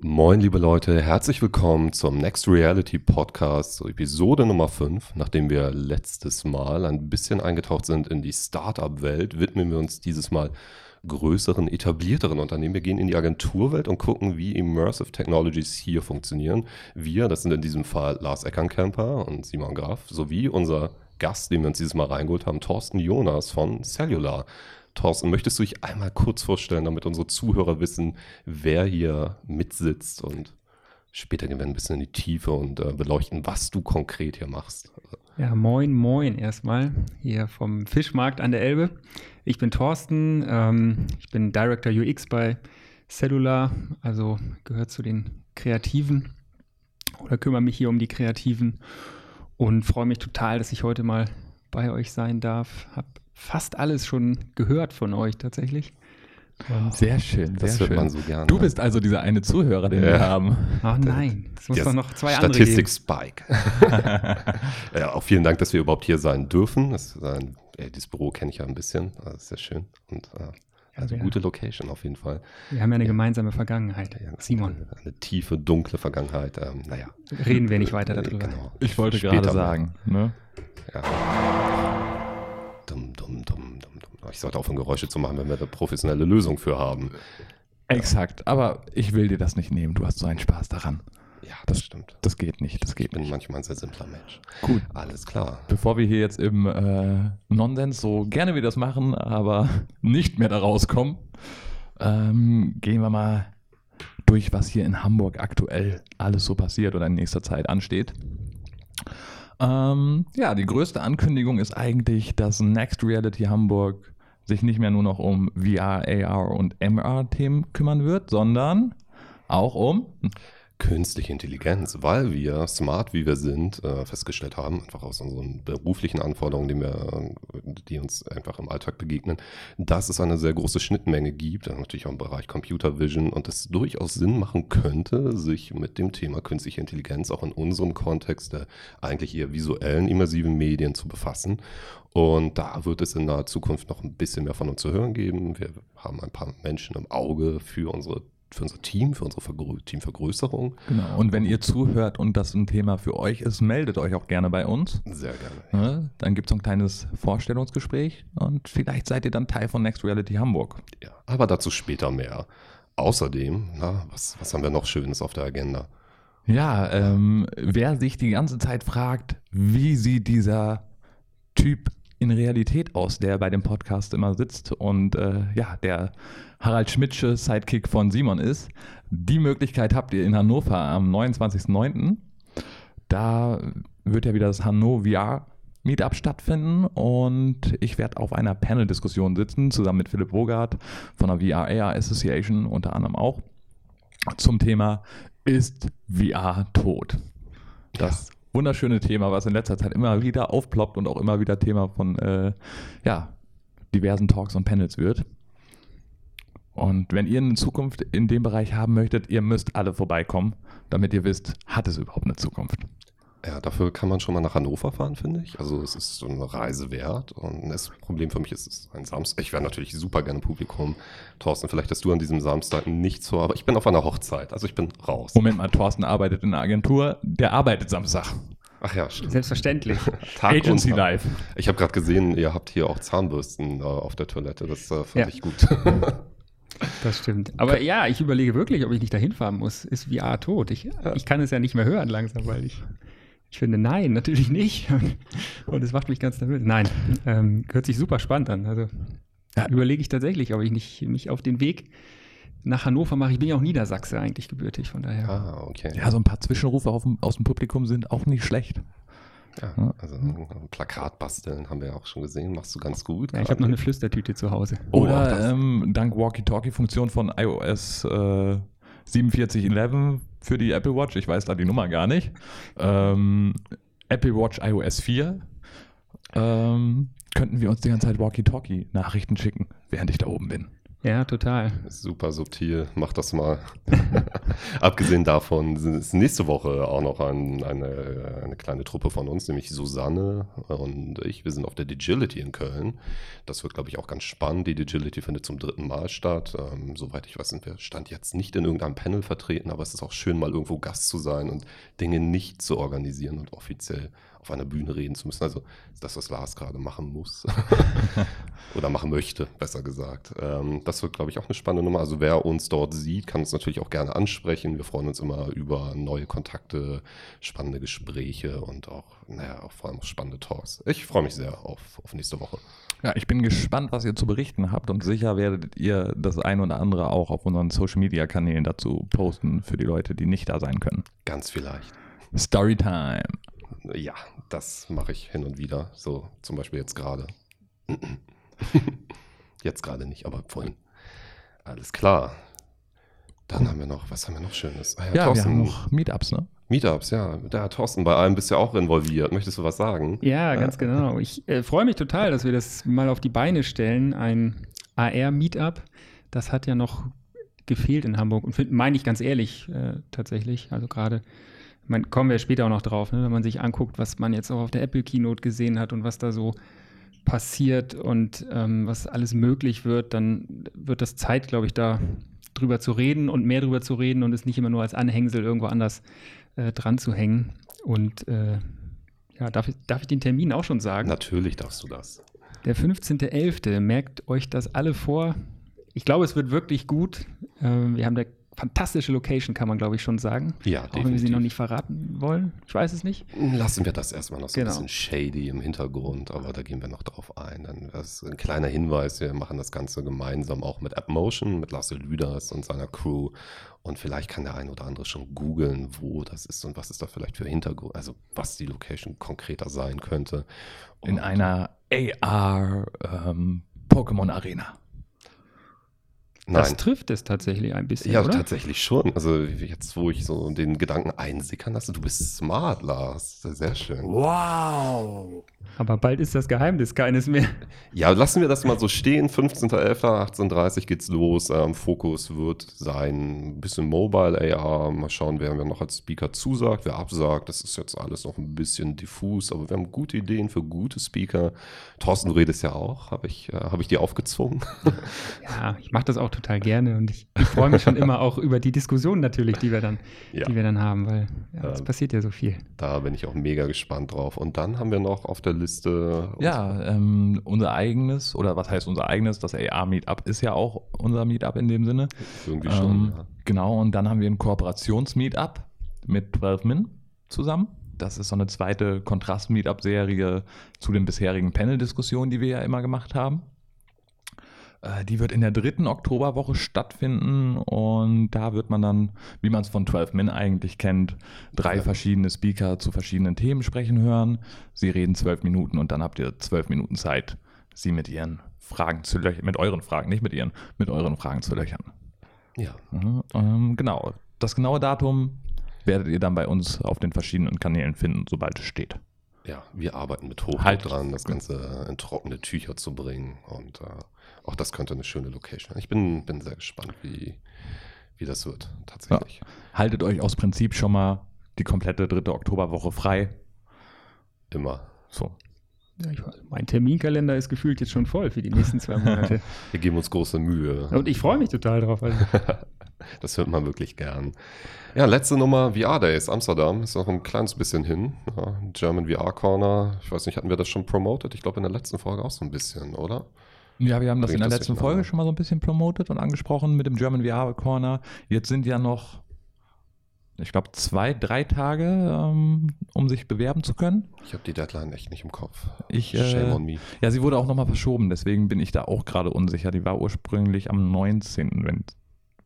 Moin, liebe Leute, herzlich willkommen zum Next Reality Podcast, so Episode Nummer 5. Nachdem wir letztes Mal ein bisschen eingetaucht sind in die Startup-Welt, widmen wir uns dieses Mal größeren, etablierteren Unternehmen. Wir gehen in die Agenturwelt und gucken, wie Immersive Technologies hier funktionieren. Wir, das sind in diesem Fall Lars Eckernkamper und Simon Graf, sowie unser Gast, den wir uns dieses Mal reingeholt haben, Thorsten Jonas von Cellular. Thorsten, möchtest du dich einmal kurz vorstellen, damit unsere Zuhörer wissen, wer hier mitsitzt und später gehen wir ein bisschen in die Tiefe und äh, beleuchten, was du konkret hier machst. Ja, moin, moin erstmal hier vom Fischmarkt an der Elbe. Ich bin Thorsten, ähm, ich bin Director UX bei Cellular, also gehört zu den Kreativen oder kümmere mich hier um die Kreativen und freue mich total, dass ich heute mal bei euch sein darf. Hab fast alles schon gehört von euch tatsächlich. Und sehr schön, sehr das hört schön. man so gerne. Du bist also dieser eine Zuhörer, den Ja. wir haben. Ach nein, es muss doch noch zwei andere Statistik geben. Spike. ja, auch vielen Dank, dass wir überhaupt hier sein dürfen. Das ist ein, ja, dieses Büro kenne ich ja ein bisschen. Das ist sehr schön. Und äh, also ja. gute Location auf jeden Fall. Wir haben ja eine gemeinsame Vergangenheit. Ja, Simon, Eine, eine tiefe, dunkle Vergangenheit. Ähm, naja. reden wir nicht weiter Äh, darüber. Genau. Ich wollte Später gerade sagen. Ne? Ja. Dumm, dumm, dumm, dumm, dumm. Ich sollte aufhören, Geräusche zu machen, wenn wir eine professionelle Lösung für haben. Exakt. Aber ich will dir das nicht nehmen. Du hast so einen Spaß daran. Ja, das stimmt. Das geht nicht. Das Ich geht bin nicht. manchmal ein sehr simpler Mensch. Gut. Alles klar. Bevor wir hier jetzt im äh, Nonsens, so gerne wir das machen, aber nicht mehr da rauskommen, ähm, gehen wir mal durch, was hier in Hamburg aktuell alles so passiert oder in nächster Zeit ansteht. Ähm, ja, die größte Ankündigung ist eigentlich, dass Next Reality Hamburg sich nicht mehr nur noch um VR, AR und MR-Themen kümmern wird, sondern auch um Künstliche Intelligenz, weil wir, smart wie wir sind, äh, festgestellt haben, einfach aus unseren beruflichen Anforderungen, die, wir, äh, die uns einfach im Alltag begegnen, dass es eine sehr große Schnittmenge gibt, natürlich auch im Bereich Computer Vision und es durchaus Sinn machen könnte, sich mit dem Thema künstliche Intelligenz auch in unserem Kontext der eigentlich eher visuellen, immersiven Medien zu befassen. Und da wird es in naher Zukunft noch ein bisschen mehr von uns zu hören geben. Wir haben ein paar Menschen im Auge für unsere für unser Team, für unsere Vergrö Teamvergrößerung. Genau. Und wenn ihr zuhört und das ein Thema für euch ist, meldet euch auch gerne bei uns. Sehr gerne. Ne? Dann gibt es so ein kleines Vorstellungsgespräch und vielleicht seid ihr dann Teil von Next Reality Hamburg. Ja, aber dazu später mehr. Außerdem, na, was, was haben wir noch Schönes auf der Agenda? Ja, ähm, wer sich die ganze Zeit fragt, wie sieht dieser Typ in Realität aus, der bei dem Podcast immer sitzt und äh, ja, der Harald Schmidtsche Sidekick von Simon ist, die Möglichkeit habt ihr in Hannover am 29.09. Da wird ja wieder das Hannover VR Meetup stattfinden und ich werde auf einer Panel-Diskussion sitzen, zusammen mit Philipp Wogart von der VR AR Association unter anderem auch, zum Thema Ist VR tot? Das wunderschöne Thema, was in letzter Zeit immer wieder aufploppt und auch immer wieder Thema von äh, ja, diversen Talks und Panels wird. Und wenn ihr eine Zukunft in dem Bereich haben möchtet, ihr müsst alle vorbeikommen, damit ihr wisst, hat es überhaupt eine Zukunft. Ja, dafür kann man schon mal nach Hannover fahren, finde ich. Also es ist so eine Reise wert. Und das Problem für mich ist, es ist ein Samstag. Ich wäre natürlich super gerne Publikum. Thorsten, vielleicht hast du an diesem Samstag nichts vor, aber ich bin auf einer Hochzeit. Also ich bin raus. Moment mal, Thorsten arbeitet in einer Agentur, der arbeitet Samstag. Ach ja, stimmt. Selbstverständlich. Tag Agency und Tag. Live. Ich habe gerade gesehen, ihr habt hier auch Zahnbürsten äh, auf der Toilette. Das äh, fand Ja. ich gut. Das stimmt. Aber ja, ich überlege wirklich, ob ich nicht dahin fahren muss. Ist VR tot? Ich, ich kann es ja nicht mehr hören langsam, weil ich, ich finde, nein, natürlich nicht. Und es macht mich ganz nervös. Nein, ähm, hört sich super spannend an. Also Ja. überlege ich tatsächlich, ob ich nicht mich auf den Weg nach Hannover mache. Ich bin ja auch Niedersachse eigentlich gebürtig, von daher. ah, okay. Ja, so ein paar Zwischenrufe auf dem, aus dem Publikum sind auch nicht schlecht. Ja, also ein Plakat basteln haben wir ja auch schon gesehen. Machst du ganz gut. Ja, ich habe noch eine Flüstertüte zu Hause. Oh, Oder das. ähm, dank Walkie-Talkie-Funktion von iOS äh, 4711 für die Apple Watch, ich weiß da die Nummer gar nicht, ähm, Apple Watch iOS 4, ähm, könnten wir uns die ganze Zeit Walkie-Talkie-Nachrichten schicken, während ich da oben bin. Ja, total. Super subtil, mach das mal. Abgesehen davon ist nächste Woche auch noch ein, eine, eine kleine Truppe von uns, nämlich Susanne und ich. Wir sind auf der Digility in Köln. Das wird, glaube ich, auch ganz spannend. Die Digility findet zum dritten Mal statt. Ähm, soweit ich weiß, sind wir Stand jetzt nicht in irgendeinem Panel vertreten, aber es ist auch schön, mal irgendwo Gast zu sein und Dinge nicht zu organisieren und offiziell auf einer Bühne reden zu müssen. Also das, was Lars gerade machen muss oder machen möchte, besser gesagt. Ähm, das wird, glaube ich, auch eine spannende Nummer. Also wer uns dort sieht, kann uns natürlich auch gerne ansprechen. Wir freuen uns immer über neue Kontakte, spannende Gespräche und auch, naja, auch vor allem spannende Talks. Ich freue mich sehr auf, auf nächste Woche. Ja, ich bin gespannt, was ihr zu berichten habt und sicher werdet ihr das ein oder andere auch auf unseren Social Media Kanälen dazu posten für die Leute, die nicht da sein können. Ganz vielleicht. Storytime. Ja, das mache ich hin und wieder. So zum Beispiel jetzt gerade. jetzt gerade nicht, aber vorhin. Alles klar. Dann haben wir noch, was haben wir noch Schönes? Ah, ja, ja wir haben noch Meetups, ne? Meetups, ja. Da, Thorsten, bei allem bist du ja auch involviert. Möchtest du was sagen? Ja, ganz äh, genau. Ich äh, freue mich total, dass wir das mal auf die Beine stellen. Ein AR-Meetup. Das hat ja noch gefehlt in Hamburg. Und meine ich ganz ehrlich äh, tatsächlich. Also gerade man, kommen wir später auch noch drauf, ne? wenn man sich anguckt, was man jetzt auch auf der Apple Keynote gesehen hat und was da so passiert und ähm, was alles möglich wird, dann wird das Zeit, glaube ich, da drüber zu reden und mehr drüber zu reden und es nicht immer nur als Anhängsel irgendwo anders äh, dran zu hängen. Und äh, ja, darf ich, darf ich den Termin auch schon sagen? Natürlich darfst du das. Der 15.11. Merkt euch das alle vor. Ich glaube, es wird wirklich gut. Äh, wir haben da fantastische Location, kann man glaube ich schon sagen. Ja, Auch definitiv. wenn wir sie noch nicht verraten wollen. Ich weiß es nicht. Lassen wir das erstmal noch so genau. ein bisschen shady im Hintergrund, aber da gehen wir noch drauf ein. Dann das ist ein kleiner Hinweis, wir machen das Ganze gemeinsam auch mit AppMotion, mit Lasse Lüders und seiner Crew. Und vielleicht kann der ein oder andere schon googeln, wo das ist und was ist da vielleicht für Hintergrund, also was die Location konkreter sein könnte. Und In einer AR ähm, Pokémon Arena. Nein. Das trifft es tatsächlich ein bisschen. Ja, oder? tatsächlich schon. Also jetzt, wo ich so den Gedanken einsickern lasse, du bist smart, Lars. Sehr schön. Wow. Aber bald ist das Geheimnis keines mehr. Ja, lassen wir das mal so stehen. 15.11.18.30 geht's los. Ähm, Fokus wird sein ein bisschen Mobile AR. Mal schauen, wer mir noch als Speaker zusagt, wer absagt. Das ist jetzt alles noch ein bisschen diffus, aber wir haben gute Ideen für gute Speaker. Thorsten, du redest ja auch. Habe ich, äh, hab ich dir aufgezwungen? Ja, ich mache das auch total gerne und ich, ich freue mich schon immer auch über die Diskussionen natürlich, die wir dann, ja. die wir dann haben, weil ja, es passiert ja so viel. Da bin ich auch mega gespannt drauf. Und dann haben wir noch auf der Liste. Ja, ähm, unser eigenes, oder was heißt unser eigenes? Das AR-Meetup ist ja auch unser Meetup in dem Sinne. Irgendwie schon. Ähm, ja. Genau, und dann haben wir ein Kooperations-Meetup mit 12 Min zusammen. Das ist so eine zweite Kontrast-Meetup-Serie zu den bisherigen Panel-Diskussionen, die wir ja immer gemacht haben. Äh, die wird in der dritten Oktoberwoche stattfinden und da wird man dann, wie man es von 12 Min eigentlich kennt, drei ja. verschiedene Speaker zu verschiedenen Themen sprechen hören. Sie reden zwölf Minuten und dann habt ihr zwölf Minuten Zeit, sie mit ihren Fragen zu löchern, mit euren Fragen, nicht mit ihren, mit euren Fragen zu löchern. Ja. Mhm, ähm, genau. Das genaue Datum werdet ihr dann bei uns auf den verschiedenen Kanälen finden, sobald es steht. Ja, wir arbeiten mit Hochdruck halt. dran, das Ganze in trockene Tücher zu bringen. Und äh, auch das könnte eine schöne Location. Ich bin, bin sehr gespannt, wie, wie das wird, tatsächlich. Ja. Haltet euch aus Prinzip schon mal die komplette dritte Oktoberwoche frei. Immer. So. Ja, ich, mein Terminkalender ist gefühlt jetzt schon voll für die nächsten zwei Monate. Wir geben uns große Mühe. Und ich freue mich total drauf. Also. das hört man wirklich gern. Ja, letzte Nummer VR Days Amsterdam ist noch ein kleines bisschen hin. Ja, German VR Corner. Ich weiß nicht, hatten wir das schon promoted? Ich glaube in der letzten Folge auch so ein bisschen, oder? Ja, wir haben das in der letzten Folge schon mal so ein bisschen promotet und angesprochen mit dem German VR Corner. Jetzt sind ja noch ich glaube, zwei, drei Tage, ähm, um sich bewerben zu können. Ich habe die Deadline echt nicht im Kopf. Ich, äh, Shame on me. Ja, sie wurde auch nochmal verschoben, deswegen bin ich da auch gerade unsicher. Die war ursprünglich am 19., wenn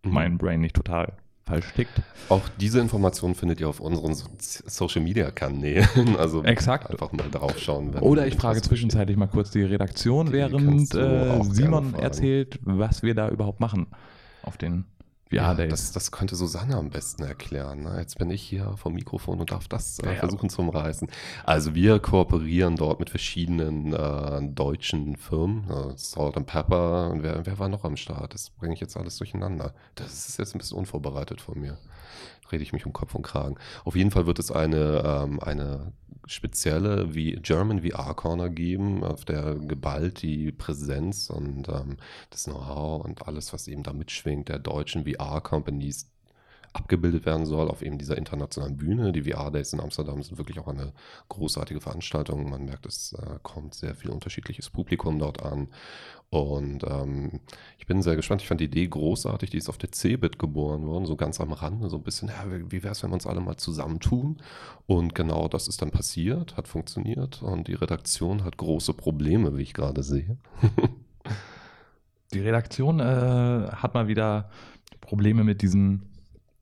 mhm. mein Brain nicht total falsch tickt. Auch diese Informationen findet ihr auf unseren Social Media Kanälen. Also Exakt. einfach mal drauf schauen. Oder ich frage zwischenzeitlich mal kurz die Redaktion, die während äh, Simon erzählt, was wir da überhaupt machen auf den Ja, das, das könnte Susanne am besten erklären. Ne? Jetzt bin ich hier vom Mikrofon und darf das äh, ja, versuchen zu umreißen. Also wir kooperieren dort mit verschiedenen äh, deutschen Firmen, äh, Salt and Pepper und wer, wer war noch am Start? Das bringe ich jetzt alles durcheinander. Das ist jetzt ein bisschen unvorbereitet von mir. Rede ich mich um Kopf und Kragen. Auf jeden Fall wird es eine, ähm, eine spezielle wie German VR Corner geben, auf der geballt die Präsenz und ähm, das Know-how und alles, was eben da mitschwingt, der deutschen VR-Companies abgebildet werden soll auf eben dieser internationalen Bühne. Die VR Days in Amsterdam sind wirklich auch eine großartige Veranstaltung. Man merkt, es äh, kommt sehr viel unterschiedliches Publikum dort an. Und ähm, ich bin sehr gespannt. Ich fand die Idee großartig. Die ist auf der CeBIT geboren worden, so ganz am Rande, so ein bisschen, ja, wie wäre es, wenn wir uns alle mal zusammentun? Und genau das ist dann passiert, hat funktioniert und die Redaktion hat große Probleme, wie ich gerade sehe. die Redaktion äh, hat mal wieder Probleme mit diesen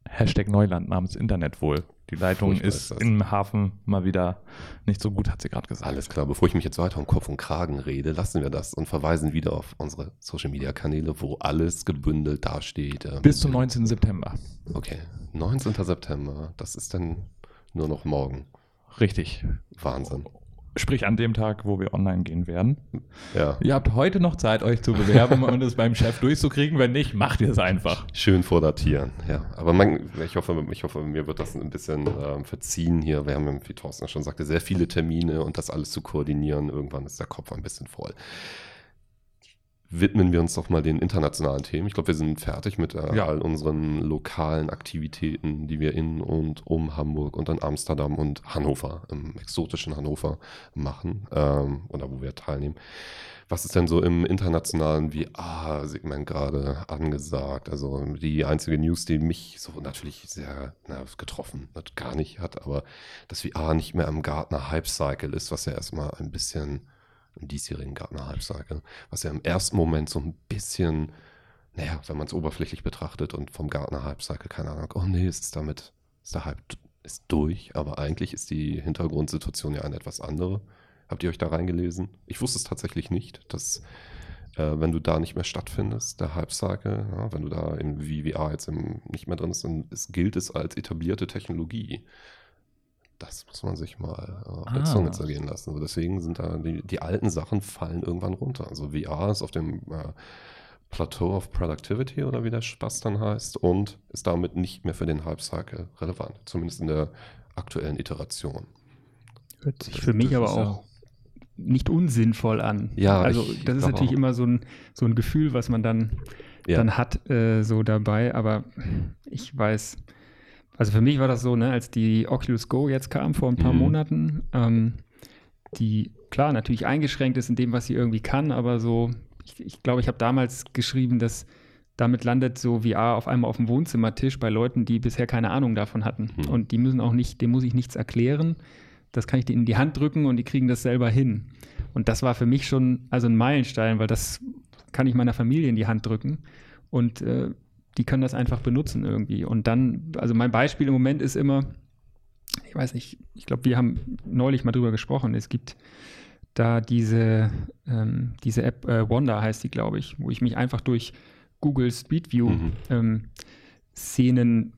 Hashtag Neuland namens Internet wohl. Die Leitung Furchtbar ist, ist im Hafen mal wieder nicht so gut, hat sie gerade gesagt. Alles klar, bevor ich mich jetzt weiter um Kopf und Kragen rede, lassen wir das und verweisen wieder auf unsere Social Media Kanäle, wo alles gebündelt dasteht. Ähm, Bis zum 19. September. Okay, 19. September, das ist dann nur noch morgen. Richtig. Wahnsinn. Sprich an dem Tag, wo wir online gehen werden. Ja. Ihr habt heute noch Zeit, euch zu bewerben und es beim Chef durchzukriegen. Wenn nicht, macht ihr es einfach. Schön vordatieren, ja. Aber man, ich, hoffe, ich hoffe, mir wird das ein bisschen ähm, verziehen hier. Wir haben, wie Thorsten schon sagte, sehr viele Termine und das alles zu koordinieren. Irgendwann ist der Kopf ein bisschen voll widmen wir uns doch mal den internationalen Themen. Ich glaube, wir sind fertig mit äh, ja. all unseren lokalen Aktivitäten, die wir in und um Hamburg und in Amsterdam und Hannover, im exotischen Hannover machen ähm, oder wo wir teilnehmen. Was ist denn so im internationalen VR-Segment gerade angesagt? Also die einzige News, die mich so natürlich sehr na, getroffen hat, gar nicht hat, aber dass VR nicht mehr im Gartner Hype Cycle ist, was ja erstmal ein bisschen im diesjährigen Gartner Halbcycle, was ja im ersten Moment so ein bisschen, naja, wenn man es oberflächlich betrachtet und vom Gartner Halbcycle keine Ahnung, oh nee, ist es damit, ist der Hype ist durch, aber eigentlich ist die Hintergrundsituation ja eine etwas andere. Habt ihr euch da reingelesen? Ich wusste es tatsächlich nicht, dass äh, wenn du da nicht mehr stattfindest, der Hype-Cycle, ja, wenn du da im VVR jetzt im, nicht mehr drin bist, dann ist, gilt es als etablierte Technologie. Das muss man sich mal äh, auf ah. der Zunge zergehen lassen. Also deswegen sind da die, die, alten Sachen fallen irgendwann runter. Also VR ist auf dem äh, Plateau of Productivity oder wie der Spaß dann heißt und ist damit nicht mehr für den Hype-Cycle relevant. Zumindest in der aktuellen Iteration. Hört sich für mich aber auch nicht unsinnvoll an. Ja, also das ist natürlich auch. immer so ein, so ein Gefühl, was man dann, ja. dann hat, äh, so dabei, aber ich weiß, also für mich war das so, ne, als die Oculus Go jetzt kam vor ein paar mhm. Monaten, ähm, die klar natürlich eingeschränkt ist in dem, was sie irgendwie kann, aber so, ich glaube, ich, glaub, ich habe damals geschrieben, dass damit landet so VR auf einmal auf dem Wohnzimmertisch bei Leuten, die bisher keine Ahnung davon hatten. Mhm. Und die müssen auch nicht, dem muss ich nichts erklären. Das kann ich denen in die Hand drücken und die kriegen das selber hin. Und das war für mich schon also ein Meilenstein, weil das kann ich meiner Familie in die Hand drücken. Und äh, die können das einfach benutzen irgendwie. Und dann, also mein Beispiel im Moment ist immer, ich weiß nicht, ich glaube, wir haben neulich mal drüber gesprochen. Es gibt da diese, ähm, diese App, äh, Wanda heißt die, glaube ich, wo ich mich einfach durch Google Street View mhm. ähm, Szenen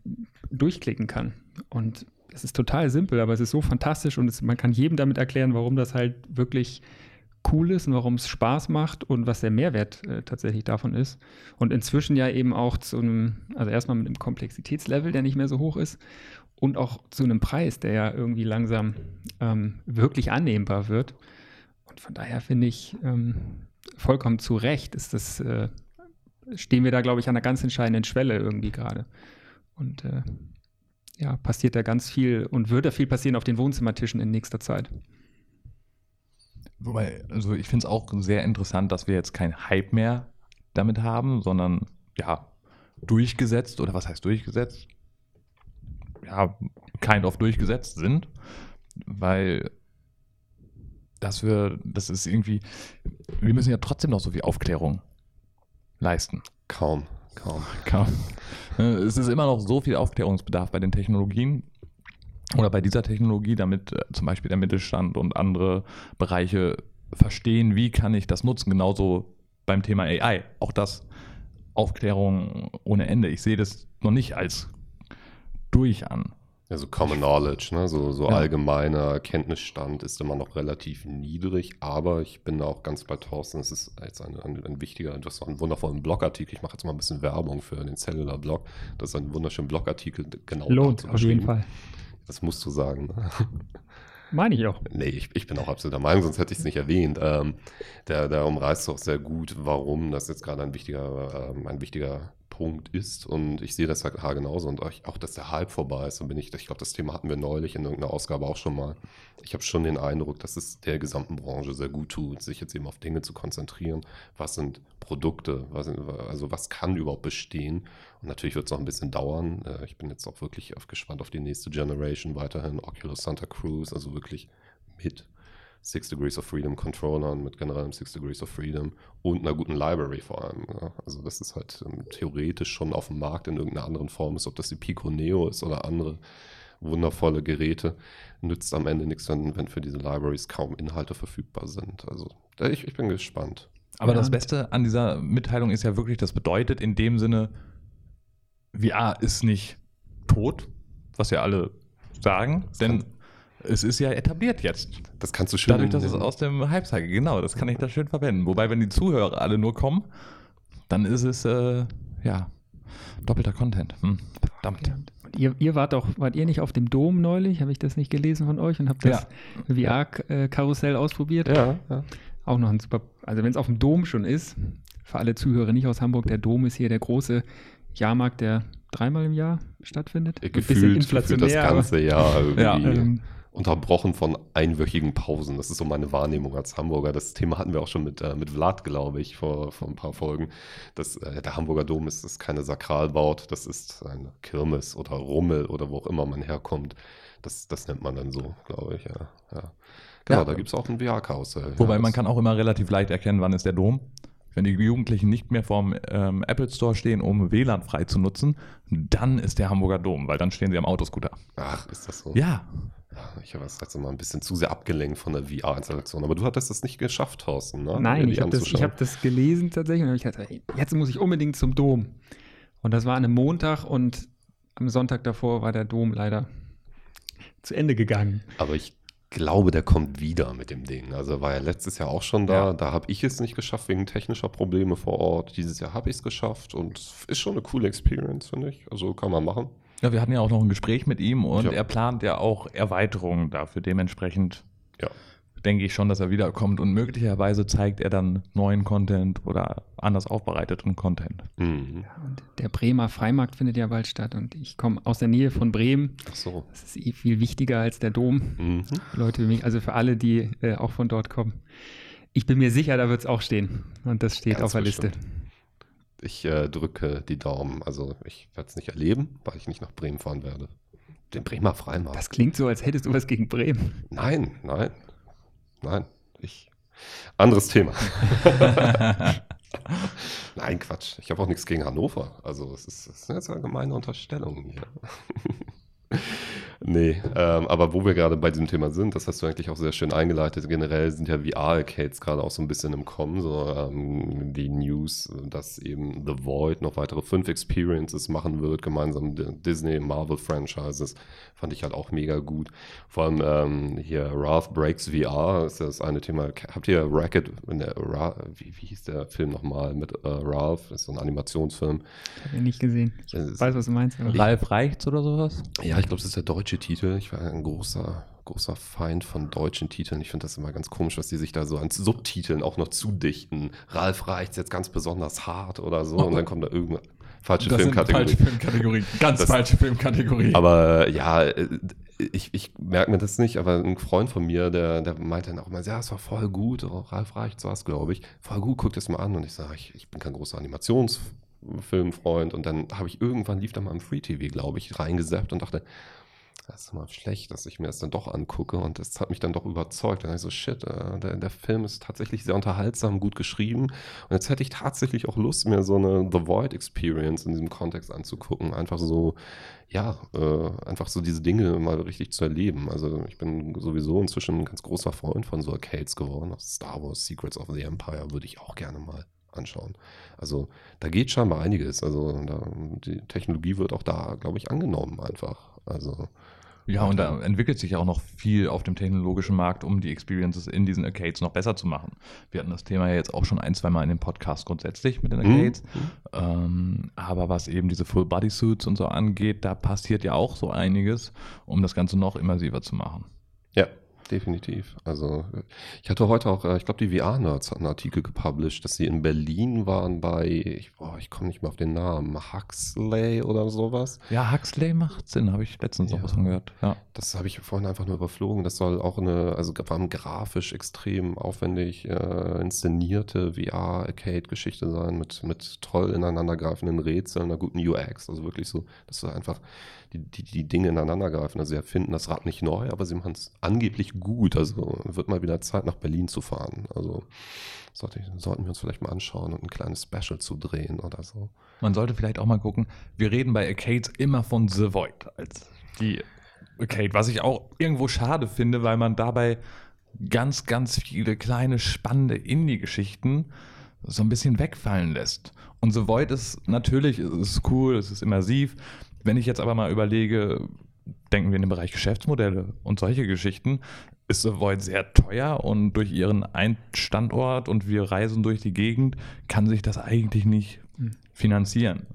durchklicken kann. Und es ist total simpel, aber es ist so fantastisch und es, man kann jedem damit erklären, warum das halt wirklich cool ist und warum es Spaß macht und was der Mehrwert äh, tatsächlich davon ist. Und inzwischen ja eben auch zu einem, also erstmal mit einem Komplexitätslevel, der nicht mehr so hoch ist und auch zu einem Preis, der ja irgendwie langsam ähm, wirklich annehmbar wird. Und von daher finde ich ähm, vollkommen zu Recht ist das, äh, stehen wir da, glaube ich, an einer ganz entscheidenden Schwelle irgendwie gerade. Und äh, ja, passiert da ganz viel und wird da viel passieren auf den Wohnzimmertischen in nächster Zeit. Wobei, also ich finde es auch sehr interessant, dass wir jetzt kein Hype mehr damit haben, sondern ja, durchgesetzt oder was heißt durchgesetzt? Ja, kind of durchgesetzt sind, weil dass wir, das ist irgendwie, wir müssen ja trotzdem noch so viel Aufklärung leisten. Kaum, kaum. Kaum. Es ist immer noch so viel Aufklärungsbedarf bei den Technologien, oder bei dieser Technologie, damit äh, zum Beispiel der Mittelstand und andere Bereiche verstehen, wie kann ich das nutzen. Genauso beim Thema AI. Auch das Aufklärung ohne Ende. Ich sehe das noch nicht als durch an. Also Common Knowledge, ne? so, so Ja. allgemeiner Kenntnisstand ist immer noch relativ niedrig, aber ich bin da auch ganz bei Thorsten. Es ist jetzt ein, ein, ein wichtiger, du hast auch einen wundervollen Blogartikel. Ich mache jetzt mal ein bisschen Werbung für den Cellular Blog. Das ist ein wunderschöner Blogartikel, genau Lohnt auf jeden. Fall. Das musst du sagen. Ne? Meine ich auch. Nee, ich, ich bin auch absoluter Meinung, sonst hätte ich es nicht erwähnt. Ähm, der, der umreißt auch sehr gut, warum das jetzt gerade ein wichtiger, ähm, ein wichtiger Punkt ist. Und ich sehe das halt genauso. Und auch, dass der Hype vorbei ist, dann bin ich, ich glaube, das Thema hatten wir neulich in irgendeiner Ausgabe auch schon mal. Ich habe schon den Eindruck, dass es der gesamten Branche sehr gut tut, sich jetzt eben auf Dinge zu konzentrieren. Was sind Produkte? Was also was kann überhaupt bestehen? Und natürlich wird es noch ein bisschen dauern. Äh, Ich bin jetzt auch wirklich auf, gespannt auf die nächste Generation weiterhin. Oculus Santa Cruz, also wirklich mit Six Degrees of Freedom Controllern, mit generellem Six Degrees of Freedom und einer guten Library vor allem. Ja. Also das ist halt ähm, theoretisch schon auf dem Markt in irgendeiner anderen Form ist, ob das die Pico Neo ist oder andere wundervolle Geräte, nützt am Ende nichts, wenn, wenn für diese Libraries kaum Inhalte verfügbar sind. Also ich, ich bin gespannt. Aber Ja. das Beste an dieser Mitteilung ist ja wirklich, das bedeutet in dem Sinne, VR ist nicht tot, was ja alle sagen, denn es ist ja etabliert jetzt. Das kannst du schön Dadurch, dass es aus dem Hype zeige, genau, das kann ich da schön verwenden. Wobei, wenn die Zuhörer alle nur kommen, dann ist es, äh, ja, doppelter Content. Hm, verdammt. Und ihr, ihr wart doch, wart ihr nicht auf dem Dom neulich? Habe ich das nicht gelesen von euch und habt das VR-Karussell ausprobiert? Ja, ja. Auch noch ein super, also wenn es auf dem Dom schon ist, für alle Zuhörer nicht aus Hamburg, der Dom ist hier der große Jahrmarkt, der dreimal im Jahr stattfindet. Ein bisschen Gefühlt, gefühlt das ganze Jahr irgendwie. Ja, ähm, unterbrochen von einwöchigen Pausen. Das ist so meine Wahrnehmung als Hamburger. Das Thema hatten wir auch schon mit, äh, mit Vlad, glaube ich, vor, vor ein paar Folgen. Das, äh, der Hamburger Dom ist, ist keine Sakralbaut, das ist eine Kirmes oder Rummel oder wo auch immer man herkommt. Das, das nennt man dann so, glaube ich. Ja, ja. Genau, Ja. da gibt es auch ein VR-Karussell. Wobei ja, man kann auch immer relativ leicht erkennen, wann ist der Dom. Wenn die Jugendlichen nicht mehr vorm ähm, Apple Store stehen, um WLAN frei zu nutzen, dann ist der Hamburger Dom, weil dann stehen sie am Autoscooter. Ach, ist das so? Ja, Ich habe das letzte Mal ein bisschen zu sehr abgelenkt von der VR-Installation. Aber du hattest das nicht geschafft, Thorsten, ne? Nein, ich habe das, ich hab das gelesen tatsächlich und ich gedacht, ey, jetzt muss ich unbedingt zum Dom. Und das war an einem Montag und am Sonntag davor war der Dom leider zu Ende gegangen. Aber ich glaube, der kommt wieder mit dem Ding. Also war ja letztes Jahr auch schon da. Ja. Da habe ich es nicht geschafft wegen technischer Probleme vor Ort. Dieses Jahr habe ich es geschafft und ist schon eine coole Experience, finde ich. Also kann man machen. Ja, wir hatten ja auch noch ein Gespräch mit ihm und Ja. er plant ja auch Erweiterungen dafür. Dementsprechend Ja. Denke ich schon, dass er wiederkommt und möglicherweise zeigt er dann neuen Content oder anders aufbereiteten Content. Mhm. Und der Bremer Freimarkt findet ja bald statt und ich komme aus der Nähe von Bremen. Ach so. Das ist eh viel wichtiger als der Dom. Mhm. Für Leute wie mich, also für alle, die äh, auch von dort kommen. Ich bin mir sicher, da wird es auch stehen. Und das steht Ganz auf der Liste. bestimmt. Ich äh, drücke die Daumen. Also ich werde es nicht erleben, weil ich nicht nach Bremen fahren werde. Den Bremer Freimarkt. Das klingt so, als hättest du was gegen Bremen. Nein, nein, nein. Ich. Anderes Thema. Nein, Quatsch. Ich habe auch nichts gegen Hannover. Also es ist, es sind jetzt allgemeine Unterstellungen hier. Nee, ähm, aber wo wir gerade bei diesem Thema sind, das hast du eigentlich auch sehr schön eingeleitet. Generell sind ja VR-Arcades gerade auch so ein bisschen im Kommen. So ähm, die News, dass eben The Void noch weitere fünf Experiences machen wird, gemeinsam mit den Disney, Marvel-Franchises. Fand ich halt auch mega gut. Vor allem ähm, hier Ralph Breaks VR ist das eine Thema. Habt ihr Racket, in der, Ra, wie, wie hieß der Film nochmal mit äh, Ralph? Das ist so ein Animationsfilm. Habe ich nicht gesehen. Ich weiß, was du meinst. Ralf Reichts oder sowas? Ja, ich glaube, das ist der deutsche Titel. Ich war ein großer, großer Feind von deutschen Titeln. Ich finde das immer ganz komisch, was die sich da so an Subtiteln auch noch zudichten. Ralf reicht's jetzt ganz besonders hart oder so und dann kommt da irgendeine falsche Filmkategorie. falsche Filmkategorie. Ganz Das- falsche Filmkategorie. Aber ja, äh, ich, ich merke mir das nicht, aber ein Freund von mir, der, der meinte dann auch mal, ja, es war voll gut, oh, Ralf Reicht war es, glaube ich. Voll gut, guck das mal an. Und ich sage, ich, ich bin kein großer Animationsfilmfreund. Und dann habe ich irgendwann, lief da mal im Free TV, glaube ich, reingesappt und dachte, das ist mal schlecht, dass ich mir das dann doch angucke. Und das hat mich dann doch überzeugt. Dann ich so, shit, äh, der, der Film ist tatsächlich sehr unterhaltsam, gut geschrieben. Und jetzt hätte ich tatsächlich auch Lust, mir so eine The Void Experience in diesem Kontext anzugucken. Einfach so, ja, äh, einfach so diese Dinge mal richtig zu erleben. Also ich bin sowieso inzwischen ein ganz großer Freund von so Arcades geworden. Auch Star Wars Secrets of the Empire würde ich auch gerne mal anschauen. Also da geht scheinbar einiges. Also da, die Technologie wird auch da, glaube ich, angenommen einfach. Also ja, und da entwickelt sich auch noch viel auf dem technologischen Markt, um die Experiences in diesen Arcades noch besser zu machen. Wir hatten das Thema ja jetzt auch schon ein, zwei Mal in dem Podcast grundsätzlich mit den Mhm. Arcades. Ähm, aber was eben diese Full-Body-Suits und so angeht, da passiert ja auch so einiges, um das Ganze noch immersiver zu machen. Definitiv. Also ich hatte heute auch, äh, ich glaube, die VR-Nerds hatten einen Artikel gepublished, dass sie in Berlin waren bei, ich, boah, ich komme nicht mehr auf den Namen, Huxley oder sowas. Ja, Huxley macht Sinn, habe ich letztens Ja. auch was von gehört. Ja. Das habe ich vorhin einfach nur überflogen. Das soll auch eine, also vor allem grafisch extrem aufwendig äh, inszenierte VR-Arcade-Geschichte sein mit, mit toll ineinandergreifenden Rätseln, einer guten UX. Also wirklich so, dass du einfach die, die, die Dinge ineinandergreifen. Also sie erfinden das Rad nicht neu, aber sie machen es angeblich gut. Also wird mal wieder Zeit, nach Berlin zu fahren. Also sollte, sollten wir uns vielleicht mal anschauen und ein kleines Special zu drehen oder so. Man sollte vielleicht auch mal gucken, wir reden bei Arcades immer von The Void als die Arcade, was ich auch irgendwo schade finde, weil man dabei ganz, ganz viele kleine, spannende Indie-Geschichten so ein bisschen wegfallen lässt. Und The Void ist natürlich, es ist cool, es ist immersiv. Wenn ich jetzt aber mal überlege, denken wir in den Bereich Geschäftsmodelle und solche Geschichten, ist The Void sehr teuer und durch ihren Ein-Standort und wir reisen durch die Gegend, kann sich das eigentlich nicht Hm. finanzieren.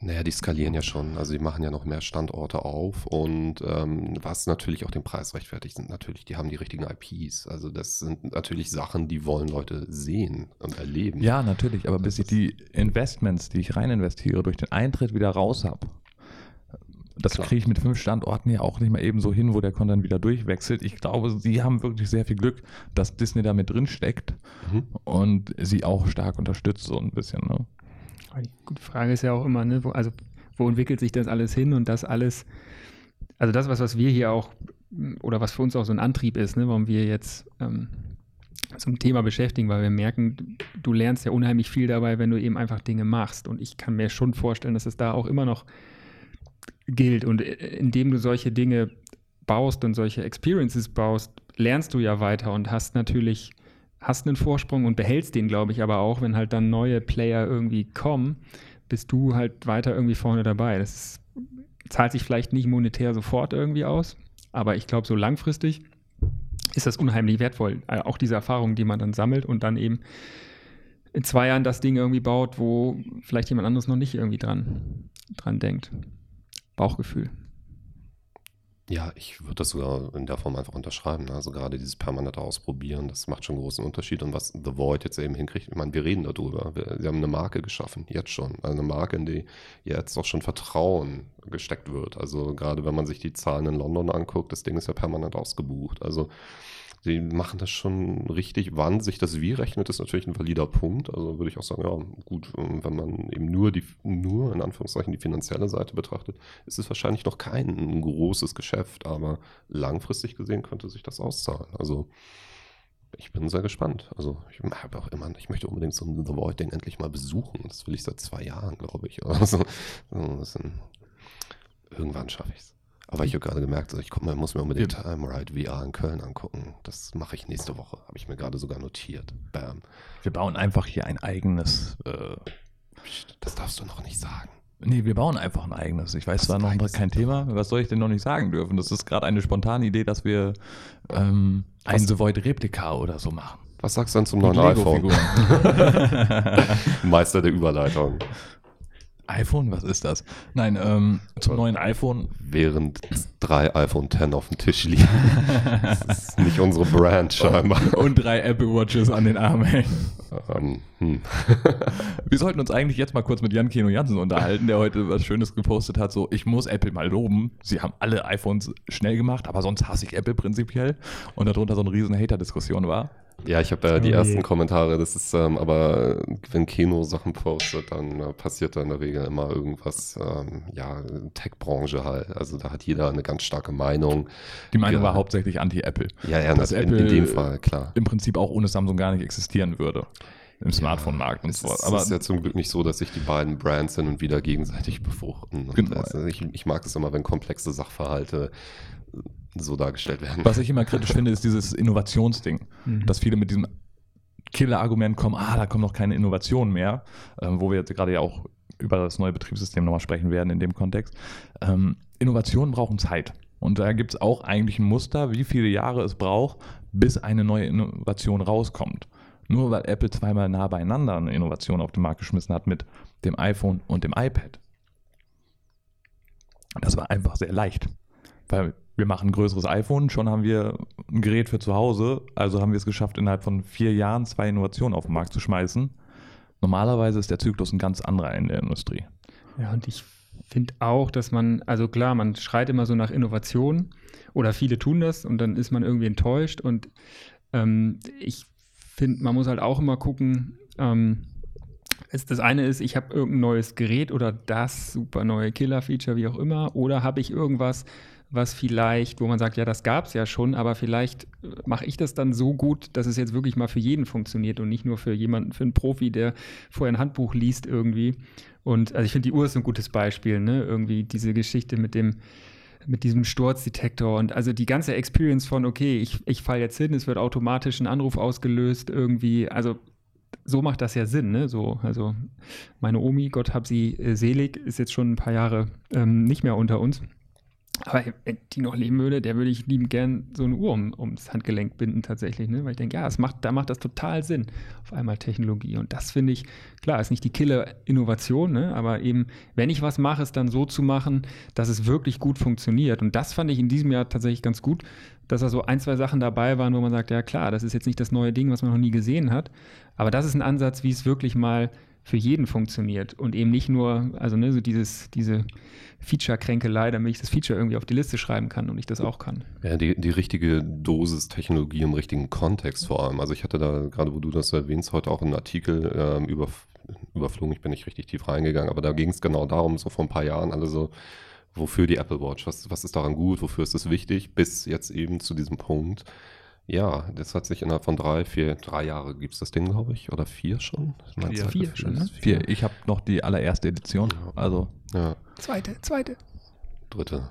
Naja, die skalieren ja schon. Also die machen ja noch mehr Standorte auf und ähm, was natürlich auch den Preis rechtfertigt, sind natürlich, die haben die richtigen IPs. Also das sind natürlich Sachen, die wollen Leute sehen und erleben. Ja, natürlich, aber bis ich die Investments, die ich rein investiere, durch den Eintritt wieder raus habe, das kriege ich mit fünf Standorten ja auch nicht mal eben so hin, wo der Content wieder durchwechselt. Ich glaube, sie haben wirklich sehr viel Glück, dass Disney da mit drin steckt Mhm. und sie auch stark unterstützt, so ein bisschen. Ne? Die gute Frage ist ja auch immer, ne, wo, also wo entwickelt sich das alles hin und das alles, also das, was, was wir hier auch, oder was für uns auch so ein Antrieb ist, ne, warum wir jetzt ähm, zum Thema beschäftigen, weil wir merken, du lernst ja unheimlich viel dabei, wenn du eben einfach Dinge machst. Und ich kann mir schon vorstellen, dass es da auch immer noch gilt. Und äh, indem du solche Dinge baust und solche Experiences baust, lernst du ja weiter und hast natürlich hast einen Vorsprung und behältst den, glaube ich, aber auch, wenn halt dann neue Player irgendwie kommen, bist du halt weiter irgendwie vorne dabei. Das ist, zahlt sich vielleicht nicht monetär sofort irgendwie aus, aber ich glaube, so langfristig ist das unheimlich wertvoll. Äh, Auch diese Erfahrungen, die man dann sammelt und dann eben in zwei Jahren das Ding irgendwie baut, wo vielleicht jemand anderes noch nicht irgendwie dran, dran denkt. Bauchgefühl. Ja, ich würde das sogar in der Form einfach unterschreiben. Also gerade dieses permanente Ausprobieren, das macht schon einen großen Unterschied. Und was The Void jetzt eben hinkriegt, ich meine, wir reden darüber. Wir, sie haben eine Marke geschaffen, jetzt schon. Also eine Marke, in die jetzt auch schon Vertrauen gesteckt wird. Also gerade wenn man sich die Zahlen in London anguckt, das Ding ist ja permanent ausgebucht. Also sie machen das schon richtig. Wann sich das wie rechnet, ist natürlich ein valider Punkt. Also würde ich auch sagen, ja, gut, ähm, wenn man eben nur die, nur in Anführungszeichen die finanzielle Seite betrachtet, ist es wahrscheinlich noch kein großes Geschäft, aber langfristig gesehen könnte sich das auszahlen. Also ich bin sehr gespannt. Also ich habe auch immer, ich möchte unbedingt so ein The Void-Ding endlich mal besuchen. Das will ich seit zwei Jahren, glaube ich. Also, so, das sind, irgendwann schaffe ich es. Aber ich habe gerade gemerkt, also ich mal, muss mir unbedingt Ja. Time Ride VR in Köln angucken. Das mache ich nächste Woche. Habe ich mir gerade sogar notiert. Bam. Wir bauen einfach hier ein eigenes. Äh, Das darfst du noch nicht sagen. nee, wir bauen einfach ein eigenes. Ich weiß zwar noch kein Thema. Was soll ich denn noch nicht sagen dürfen? Das ist gerade eine spontane Idee, dass wir ähm, ein? The Void Replika oder so machen. Was sagst du denn zum neuen iPhone? Meister der Überleitung. iPhone, was ist das? Nein, ähm, zum neuen iPhone. Während drei iPhone X auf dem Tisch liegen. Das ist nicht unsere Brand scheinbar. Und drei Apple Watches an den Armen hängen. Ähm, hm. Wir sollten uns eigentlich jetzt mal kurz mit Jan Keno Jansen unterhalten, der heute was Schönes gepostet hat. So, ich muss Apple mal loben. Sie haben alle iPhones schnell gemacht, aber sonst hasse ich Apple prinzipiell. Und darunter so eine riesen Hater-Diskussion war. Ja, ich habe äh, die Oh ersten Kommentare. Das ist ähm, aber, wenn Keno Sachen postet, dann äh, passiert da in der Regel immer irgendwas, ähm, ja, Tech-Branche halt. Also da hat jeder eine ganz starke Meinung. Die Meinung Ja. war hauptsächlich anti-Apple. Ja, ja, Dass das in, in Apple- dem Fall, klar. Im Prinzip auch ohne Samsung gar nicht existieren würde. Im Smartphone-Markt und Es so. Aber es ist ja zum Glück nicht so, dass sich die beiden Brands hin und wieder gegenseitig befruchten. Und Genau. also ich, ich mag es immer, wenn komplexe Sachverhalte so dargestellt werden. was ich immer kritisch finde, ist dieses Innovationsding. Mhm. Dass viele mit diesem Killer-Argument kommen, ah, da kommt noch keine Innovation mehr, äh, wo wir jetzt gerade ja auch über das neue Betriebssystem nochmal sprechen werden in dem Kontext. Ähm, Innovationen brauchen Zeit. Und da gibt es auch eigentlich ein Muster, wie viele Jahre es braucht, bis eine neue Innovation rauskommt. Nur weil Apple zweimal nah beieinander eine Innovation auf den Markt geschmissen hat mit dem iPhone und dem iPad. Das war einfach sehr leicht. Weil wir machen ein größeres iPhone, schon haben wir ein Gerät für zu Hause, also haben wir es geschafft, innerhalb von vier Jahren zwei Innovationen auf den Markt zu schmeißen. Normalerweise ist der Zyklus ein ganz anderer in der Industrie. Ja, und ich finde auch, dass man, also klar, man schreit immer so nach Innovation oder viele tun das und dann ist man irgendwie enttäuscht und ähm, ich finde, man muss halt auch immer gucken, ähm, das eine ist, ich habe irgendein neues Gerät oder das super neue Killer-Feature, wie auch immer, oder habe ich irgendwas, was vielleicht, wo man sagt, ja, das gab es ja schon, aber vielleicht äh, mache ich das dann so gut, dass es jetzt wirklich mal für jeden funktioniert und nicht nur für jemanden, für einen Profi, der vorher ein Handbuch liest irgendwie. Und also ich finde, die Uhr ist ein gutes Beispiel, ne? Irgendwie diese Geschichte mit dem, mit diesem Sturzdetektor und also die ganze Experience von, okay, ich, ich falle jetzt hin, es wird automatisch ein Anruf ausgelöst, irgendwie, also so macht das ja Sinn, ne? So, also meine Omi, Gott hab sie äh, selig, ist jetzt schon ein paar Jahre ähm, nicht mehr unter uns. Aber wenn die noch leben würde, der würde ich liebend gern so eine Uhr um, ums Handgelenk binden tatsächlich, ne? Weil ich denke, ja, es macht, da macht das total Sinn, auf einmal Technologie. Und das finde ich, klar, ist nicht die Killer-Innovation, ne? aber eben, wenn ich was mache, es dann so zu machen, dass es wirklich gut funktioniert. Und das fand ich in diesem Jahr tatsächlich ganz gut, dass da so ein, zwei Sachen dabei waren, wo man sagt, ja klar, das ist jetzt nicht das neue Ding, was man noch nie gesehen hat, aber das ist ein Ansatz, wie es wirklich mal für jeden funktioniert und eben nicht nur, also ne, so dieses, diese Feature-Kränkelei, damit ich das Feature irgendwie auf die Liste schreiben kann und ich das auch kann. Ja, die, die richtige Dosis Technologie im richtigen Kontext vor allem. Also ich hatte da, gerade wo du das erwähnst, heute auch einen Artikel ähm, über, überflogen, ich bin nicht richtig tief reingegangen, aber da ging es genau darum, so vor ein paar Jahren alle so, wofür die Apple Watch, was, was ist daran gut, wofür ist es wichtig, bis jetzt eben zu diesem Punkt, ja, das hat sich innerhalb von drei, vier, drei Jahre gibt es das Ding, glaube ich, oder vier schon? Vier, vier schon, ne? Vier. Ich habe noch die allererste Edition, also. Ja. Zweite, zweite. Dritte.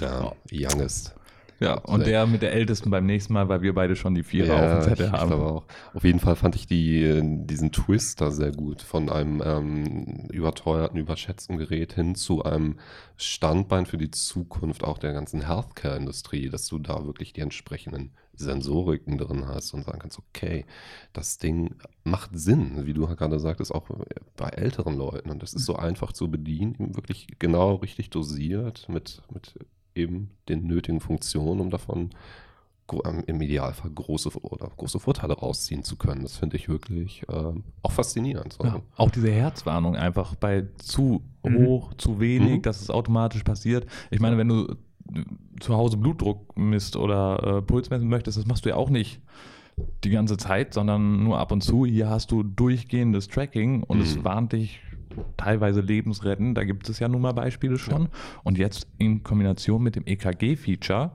Der oh. Youngest. Ja, und der mit der Ältesten beim nächsten Mal, weil wir beide schon die Vierer ja, auf dem Zettel haben. Ich auch. Auf jeden Fall fand ich die, diesen Twister sehr gut. Von einem ähm, überteuerten, überschätzten Gerät hin zu einem Standbein für die Zukunft auch der ganzen Healthcare-Industrie, dass du da wirklich die entsprechenden Sensoriken drin hast und sagen kannst, okay, das Ding macht Sinn, wie du gerade sagtest, auch bei älteren Leuten. Und das ist so einfach zu bedienen, wirklich genau richtig dosiert mit, mit eben den nötigen Funktionen, um davon ähm, im Idealfall große oder große Vorteile rausziehen zu können. Das finde ich wirklich äh, auch faszinierend. So. Ja, auch diese Herzwarnung einfach bei zu mhm. hoch, zu wenig, mhm. dass es automatisch passiert. Ich meine, wenn du zu Hause Blutdruck misst oder äh, Puls messen möchtest, das machst du ja auch nicht die ganze Zeit, sondern nur ab und zu. Hier hast du durchgehendes Tracking und mhm. es warnt dich teilweise lebensrettend. Da gibt es ja nun mal Beispiele schon. Ja. Und jetzt in Kombination mit dem EKG-Feature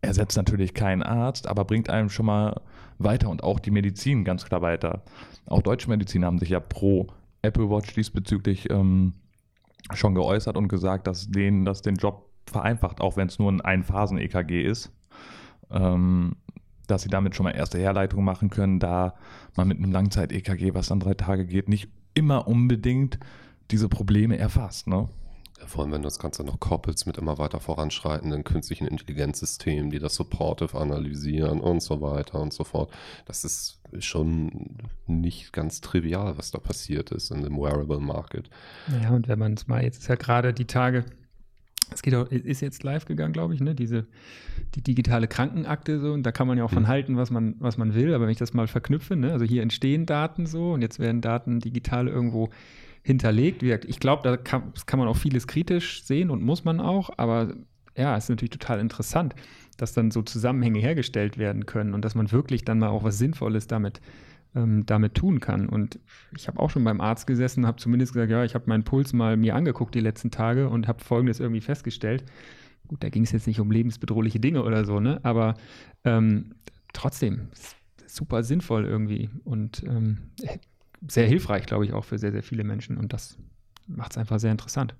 ersetzt natürlich keinen Arzt, aber bringt einem schon mal weiter und auch die Medizin ganz klar weiter. Auch deutsche Medizin haben sich ja pro Apple Watch diesbezüglich ähm, schon geäußert und gesagt, dass denen das den Job vereinfacht, auch wenn es nur ein Einphasen-EKG ist. Ähm, dass sie damit schon mal erste Herleitungen machen können, da man mit einem Langzeit-EKG, was dann drei Tage geht, nicht immer unbedingt diese Probleme erfasst. Ne? Ja, vor allem, wenn du das Ganze noch koppelst mit immer weiter voranschreitenden künstlichen Intelligenzsystemen, die das supportive analysieren und so weiter und so fort. Das ist schon nicht ganz trivial, was da passiert ist in dem Wearable Market. Ja, und wenn man es mal, jetzt ist ja gerade die Tage, es geht auch, ist jetzt live gegangen, glaube ich, ne? Diese die digitale Krankenakte so und da kann man ja auch von hm. halten, was man was man will. Aber wenn ich das mal verknüpfe, ne? also hier entstehen Daten so und jetzt werden Daten digital irgendwo hinterlegt. Ich glaube, da kann, kann man auch vieles kritisch sehen und muss man auch. Aber ja, es ist natürlich total interessant, dass dann so Zusammenhänge hergestellt werden können und dass man wirklich dann mal auch was Sinnvolles damit ähm, damit tun kann. Und ich habe auch schon beim Arzt gesessen, habe zumindest gesagt, ja, ich habe meinen Puls mal mir angeguckt die letzten Tage und habe Folgendes irgendwie festgestellt. Gut, da ging es jetzt nicht um lebensbedrohliche Dinge oder so, ne? Aber ähm, trotzdem super sinnvoll irgendwie und ähm, sehr hilfreich, glaube ich, auch für sehr, sehr viele Menschen. Und das macht es einfach sehr interessant.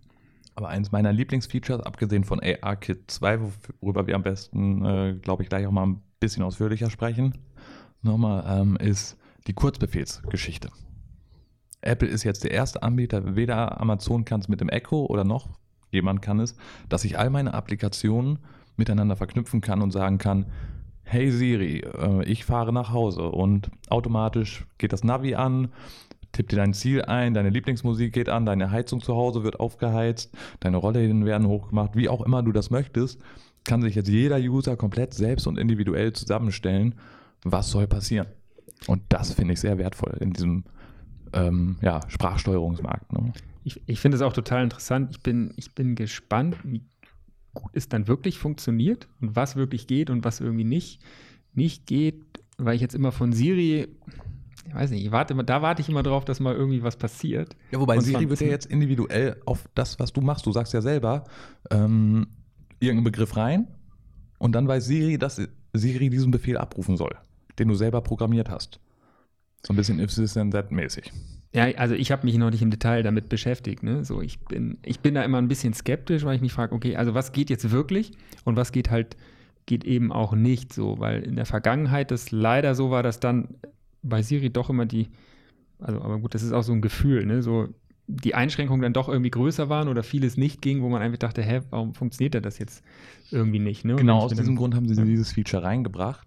Aber eines meiner Lieblingsfeatures, abgesehen von AR-Kit 2, worüber wir am besten, äh, glaube ich, gleich auch mal ein bisschen ausführlicher sprechen, nochmal, ähm, ist die Kurzbefehlsgeschichte. Apple ist jetzt der erste Anbieter, weder Amazon kann es mit dem Echo oder noch jemand kann es, dass ich all meine Applikationen miteinander verknüpfen kann und sagen kann, hey Siri, äh, ich fahre nach Hause und automatisch geht das Navi an, tippt dir dein Ziel ein, deine Lieblingsmusik geht an, deine Heizung zu Hause wird aufgeheizt, deine Rollläden werden hochgemacht, wie auch immer du das möchtest, kann sich jetzt jeder User komplett selbst und individuell zusammenstellen, was soll passieren. Und das finde ich sehr wertvoll in diesem ähm, ja, Sprachsteuerungsmarkt. Ne? Ich, ich finde es auch total interessant. Ich bin, ich bin gespannt, wie gut es dann wirklich funktioniert und was wirklich geht und was irgendwie nicht, nicht geht, weil ich jetzt immer von Siri, ich weiß nicht, ich warte, da warte ich immer drauf, dass mal irgendwie was passiert. Ja, wobei und Siri wird ja jetzt individuell auf das, was du machst. Du sagst ja selber ähm, irgendeinen Begriff rein und dann weiß Siri, dass Siri diesen Befehl abrufen soll, den du selber programmiert hast. So ein bisschen if this and that mäßig. Ja, also ich habe mich noch nicht im Detail damit beschäftigt. Ne? So, ich, bin, ich bin da immer ein bisschen skeptisch, weil ich mich frage, okay, also was geht jetzt wirklich und was geht halt, geht eben auch nicht so, weil in der Vergangenheit das leider so war, dass dann bei Siri doch immer die, also aber gut, das ist auch so ein Gefühl, ne? So die Einschränkungen dann doch irgendwie größer waren oder vieles nicht ging, wo man einfach dachte, hä, warum funktioniert denn das jetzt irgendwie nicht? Ne? Genau, aus diesem Grund haben sie dieses Feature reingebracht,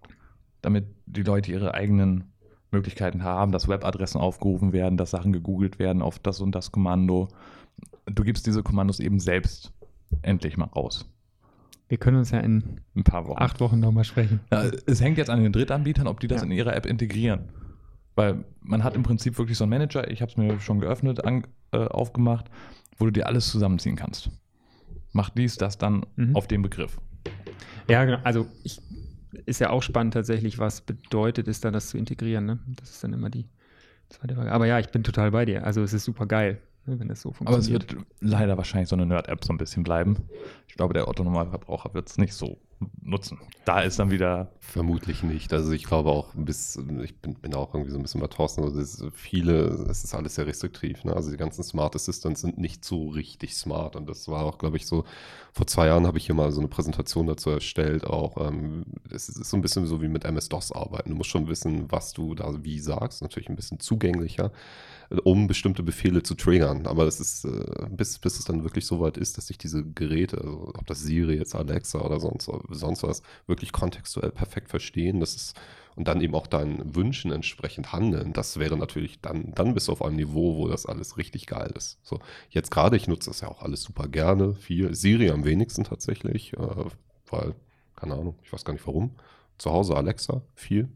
damit die Leute ihre eigenen Möglichkeiten haben, dass Webadressen aufgerufen werden, dass Sachen gegoogelt werden auf das und das Kommando. Du gibst diese Kommandos eben selbst endlich mal raus. Wir können uns ja in ein paar Wochen. acht Wochen nochmal sprechen. Ja, es hängt jetzt an den Drittanbietern, ob die das ja. in ihrer App integrieren. Weil man hat im Prinzip wirklich so einen Manager, ich habe es mir schon geöffnet, an, äh, aufgemacht, wo du dir alles zusammenziehen kannst. Mach dies, das dann mhm. auf den Begriff. Ja, genau. Also ich ist ja auch spannend tatsächlich, was bedeutet es dann, das zu integrieren. Ne? Das ist dann immer die zweite Frage. Aber ja, ich bin total bei dir. Also es ist super geil, ne, wenn das so funktioniert. Aber es wird leider wahrscheinlich so eine Nerd-App so ein bisschen bleiben. Ich glaube, der Otto-Normalverbraucher wird es nicht so nutzen. Da ist dann wieder. Vermutlich nicht. Also ich glaube auch bis, ich bin, bin auch irgendwie so ein bisschen bei Thorsten, also das viele, es ist alles sehr restriktiv. Ne? Also die ganzen Smart Assistants sind nicht so richtig smart. Und das war auch, glaube ich, so, vor zwei Jahren habe ich hier mal so eine Präsentation dazu erstellt. Auch ähm, es ist so ein bisschen so wie mit MS-DOS arbeiten. Du musst schon wissen, was du da wie sagst. Natürlich ein bisschen zugänglicher um bestimmte Befehle zu triggern. Aber es ist, äh, bis, bis es dann wirklich so weit ist, dass sich diese Geräte, also ob das Siri jetzt Alexa oder sonst, sonst was, wirklich kontextuell perfekt verstehen. Das ist, und dann eben auch deinen Wünschen entsprechend handeln. Das wäre natürlich dann, dann bist du auf einem Niveau, wo das alles richtig geil ist. So, jetzt gerade, ich nutze das ja auch alles super gerne, viel. Siri am wenigsten tatsächlich, äh, weil, keine Ahnung, ich weiß gar nicht warum. Zu Hause Alexa, viel.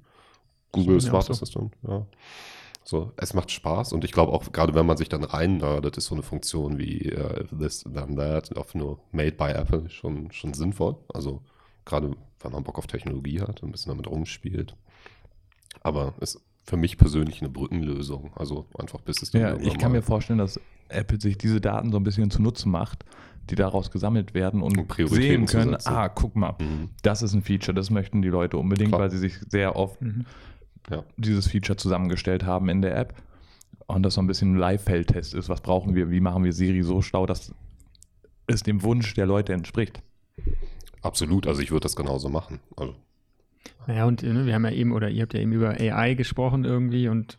Google Smart Assistant, ja. So, es macht Spaß und ich glaube auch, gerade wenn man sich dann rein nerdet, ist so eine Funktion wie uh, This, Then That, auf nur Made by Apple schon, schon sinnvoll. Also gerade wenn man Bock auf Technologie hat und ein bisschen damit rumspielt. Aber es ist für mich persönlich eine Brückenlösung. Also einfach bis es dann Ja, ich kann mir vorstellen, dass Apple sich diese Daten so ein bisschen zunutze macht, die daraus gesammelt werden und, und sehen können, ah, guck mal, mhm. das ist ein Feature, das möchten die Leute unbedingt, Klar. weil sie sich sehr oft mhm ja. dieses Feature zusammengestellt haben in der App. Und das so ein bisschen ein Live-Feldtest ist. Was brauchen wir? Wie machen wir Siri so schlau, dass es dem Wunsch der Leute entspricht? Absolut. Also ich würde das genauso machen. Also. Naja, und ne, wir haben ja eben, oder ihr habt ja eben über AI gesprochen irgendwie und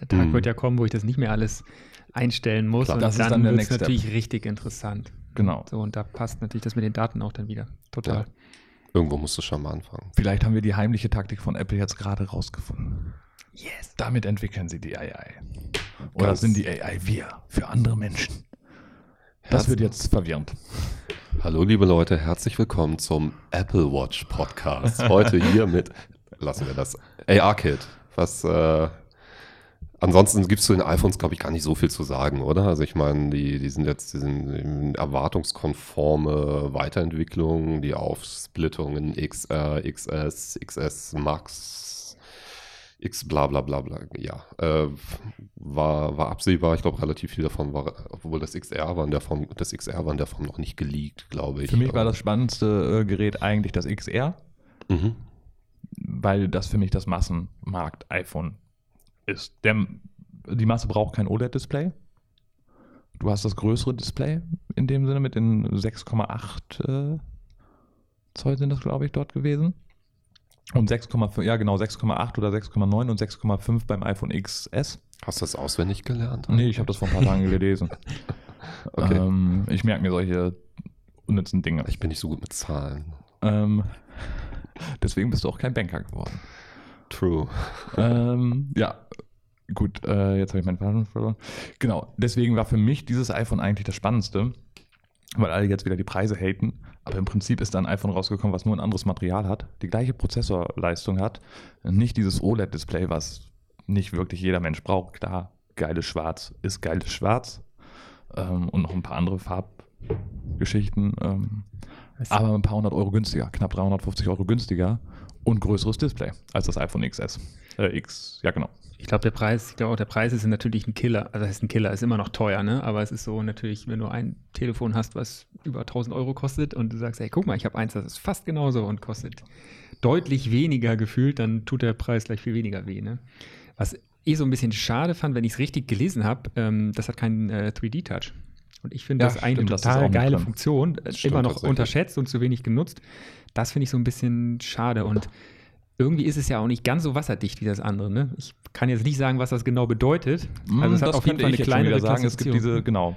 der Tag mhm. wird ja kommen, wo ich das nicht mehr alles einstellen muss. Klar, und das dann, dann wird es natürlich Step. richtig interessant. Genau. So, und da passt natürlich das mit den Daten auch dann wieder. Total. Ja. Irgendwo musst du schon mal anfangen. Vielleicht haben wir die heimliche Taktik von Apple jetzt gerade rausgefunden. Yes. Damit entwickeln sie die AI. Oder Ganz sind die AI wir für andere Menschen? Das wird jetzt verwirrend. Hallo liebe Leute, herzlich willkommen zum Apple Watch Podcast. Heute hier mit, lassen wir das, AR-Kit, was äh, Ansonsten gibt es zu den iPhones, glaube ich, gar nicht so viel zu sagen, oder? Also ich meine, die, die sind jetzt die sind erwartungskonforme Weiterentwicklungen, die Aufsplittungen XR, XS, XS Max, X bla bla bla bla, ja, äh, war, war absehbar. Ich glaube, relativ viel davon war, obwohl das XR war in der Form, das XR war in der Form noch nicht geleakt, glaube ich. Für mich war das spannendste äh, Gerät eigentlich das XR, mhm. weil das für mich das Massenmarkt-iPhone ist. Der, die Masse braucht kein OLED-Display. Du hast das größere Display in dem Sinne mit den 6,8 äh, Zoll sind das, glaube ich, dort gewesen. Und 6,5, ja genau, 6,8 oder 6,9 und 6,5 beim iPhone XS. Hast du das auswendig gelernt? Nee, ich habe das vor ein paar Tagen gelesen. Okay. Ähm, ich merke mir solche unnützen Dinge. Ich bin nicht so gut mit Zahlen. Ähm, deswegen bist du auch kein Banker geworden. True. ähm, ja, gut, äh, jetzt habe ich meinen Faden verloren. Genau, deswegen war für mich dieses iPhone eigentlich das Spannendste, weil alle jetzt wieder die Preise haten. Aber im Prinzip ist da ein iPhone rausgekommen, was nur ein anderes Material hat, die gleiche Prozessorleistung hat, nicht dieses OLED-Display, was nicht wirklich jeder Mensch braucht. Klar, geiles Schwarz ist geiles Schwarz ähm, und noch ein paar andere Farbgeschichten. Ähm, aber ein paar hundert Euro günstiger, knapp 350 Euro günstiger und größeres Display als das iPhone XS. Äh, X, ja genau. Ich glaube, der Preis, ich glaube auch, der Preis ist natürlich ein Killer. Also, das heißt ein Killer, ist immer noch teuer, ne? Aber es ist so natürlich, wenn du ein Telefon hast, was über 1000 Euro kostet und du sagst, ey, guck mal, ich habe eins, das ist fast genauso und kostet deutlich weniger gefühlt, dann tut der Preis gleich viel weniger weh, ne? Was ich so ein bisschen schade fand, wenn ich es richtig gelesen habe, ähm, das hat keinen äh, 3D-Touch. Und ich finde Ja, das eine stimmt, das ist total mit geile. Funktion, äh, stimmt immer noch unterschätzt und zu wenig genutzt. Das finde ich so ein bisschen schade und irgendwie ist es ja auch nicht ganz so wasserdicht wie das andere. Ne? Ich kann jetzt nicht sagen, was das genau bedeutet. Also es hat auf jeden Fall eine kleinere sagen. Es gibt diese, genau.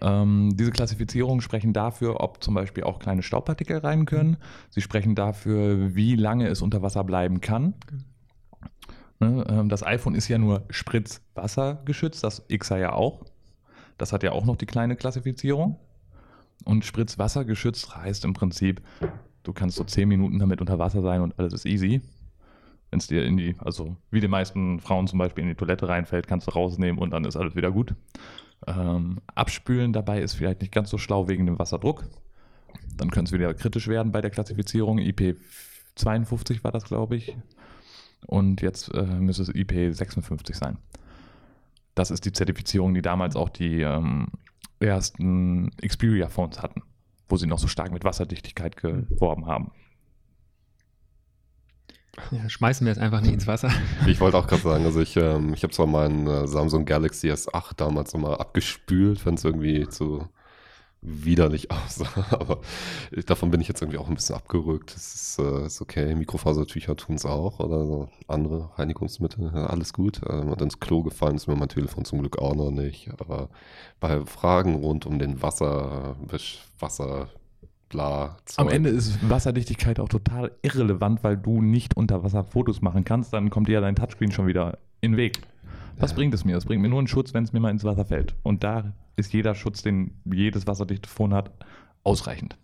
Ähm, diese Klassifizierungen sprechen dafür, ob zum Beispiel auch kleine Staubpartikel rein können. Sie sprechen dafür, wie lange es unter Wasser bleiben kann. Ne, ähm, das iPhone ist ja nur Spritzwasser geschützt, das XR ja auch. Das hat ja auch noch die kleine Klassifizierung. Und Spritzwasser geschützt heißt im Prinzip, du kannst so 10 Minuten damit unter Wasser sein und alles ist easy. Wenn es dir in die, also wie die meisten Frauen zum Beispiel in die Toilette reinfällt, kannst du rausnehmen und dann ist alles wieder gut. Ähm, abspülen dabei ist vielleicht nicht ganz so schlau wegen dem Wasserdruck. Dann könnte es wieder kritisch werden bei der Klassifizierung. IP52 war das, glaube ich. Und jetzt äh, müsste es IP56 sein. Das ist die Zertifizierung, die damals auch die ähm, ersten Xperia-Phones hatten, wo sie noch so stark mit Wasserdichtigkeit geworben haben. Ja, schmeißen wir es einfach nicht ins Wasser. Ich wollte auch gerade sagen, also ich, ähm, ich habe zwar meinen äh, Samsung Galaxy S8 damals nochmal abgespült, wenn es irgendwie zu widerlich aussah, aber davon bin ich jetzt irgendwie auch ein bisschen abgerückt. Das ist, äh, ist okay, Mikrofasertücher tun es auch oder so andere Reinigungsmittel, ja, alles gut. Ähm, und ins Klo gefallen ist mir mein Telefon zum Glück auch noch nicht, aber bei Fragen rund um den Wasser, Wisch, Wasser, bla, Am Zeug. Ende ist Wasserdichtigkeit auch total irrelevant, weil du nicht unter Wasser Fotos machen kannst. Dann kommt dir ja dein Touchscreen schon wieder in den Weg. Was Ja. bringt es mir? Es bringt mir nur einen Schutz, wenn es mir mal ins Wasser fällt. Und da ist jeder Schutz, den jedes wasserdichte Phone hat, ausreichend.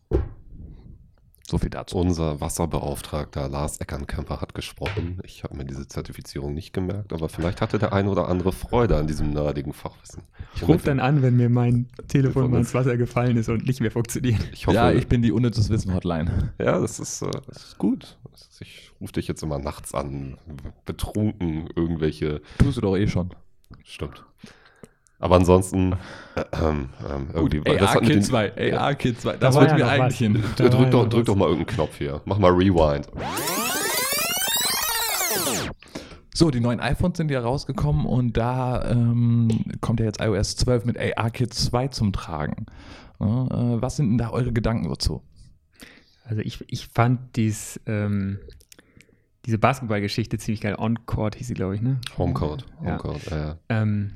So viel dazu. Unser Wasserbeauftragter Lars Eckernkämper hat gesprochen. Ich habe mir diese Zertifizierung nicht gemerkt, aber vielleicht hatte der eine oder andere Freude an diesem nerdigen Fachwissen. Ich rufe dann an, wenn mir mein Telefon mal ins Wasser gefallen ist und nicht mehr funktioniert. Ich hoffe, ja, ich bin die unnützes Wissen Hotline. ja, das ist, äh, das ist gut. Ich rufe dich jetzt immer nachts an, betrunken, irgendwelche. Tust du doch eh schon. Stimmt. Aber ansonsten, äh, ähm, ähm, irgendwie. mit AR-Kit den- 2, AR-Kit 2. Da Das war wollten ja wir eigentlich was. hin. Da Drück, ja doch, drück doch mal irgendeinen Knopf hier. Mach mal Rewind. So, die neuen iPhones sind ja rausgekommen und da ähm, kommt ja jetzt iOS 12 mit AR-Kit 2 zum Tragen. Äh, was sind denn da eure Gedanken dazu? Also ich, ich fand dies, ähm, diese Basketballgeschichte ziemlich geil. On-Court hieß sie, glaube ich, ne? Homecourt. Ja. Homecourt, ja. ja. Ähm,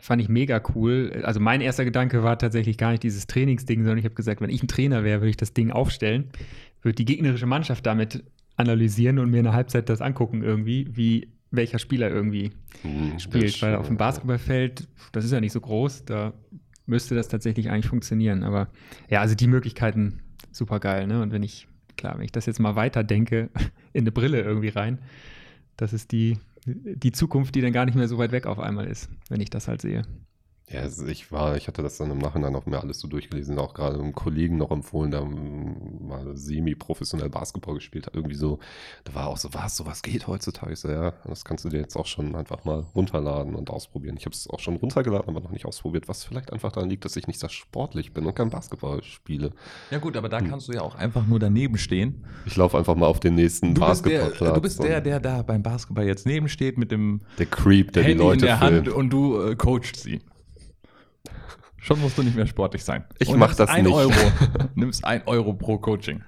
fand ich mega cool. Also mein erster Gedanke war tatsächlich gar nicht dieses Trainingsding, sondern ich habe gesagt, wenn ich ein Trainer wäre, würde ich das Ding aufstellen, würde die gegnerische Mannschaft damit analysieren und mir in der Halbzeit das angucken irgendwie, wie welcher Spieler irgendwie Hm, spielt. Weil auf dem Basketballfeld, das ist ja nicht so groß, da müsste das tatsächlich eigentlich funktionieren. Aber ja, also die Möglichkeiten super geil, ne? Und wenn ich, klar, wenn ich das jetzt mal weiter denke, in eine Brille irgendwie rein, das ist die, die Zukunft, die dann gar nicht mehr so weit weg auf einmal ist, wenn ich das halt sehe. Ja, ich war, ich hatte das dann im Nachhinein auch mir alles so durchgelesen, auch gerade einem Kollegen noch empfohlen, der mal semi-professionell Basketball gespielt hat. Irgendwie so, da war auch so, was, sowas geht heutzutage. Ich so, ja, das kannst du dir jetzt auch schon einfach mal runterladen und ausprobieren. Ich habe es auch schon runtergeladen, aber noch nicht ausprobiert, was vielleicht einfach daran liegt, dass ich nicht sehr sportlich bin und kein Basketball spiele. Ja gut, aber da kannst du ja auch einfach nur daneben stehen. Ich laufe einfach mal auf den nächsten Du bist, der, Basketballplatz. du bist der, der da beim Basketball jetzt neben steht mit dem der Creep, der Handy die Leute in der Hand filmt. und du äh, coachst sie. Schon musst du nicht mehr sportlich sein. Ich Und mach nimmst das ein nicht. Euro, nimmst ein Euro pro Coaching.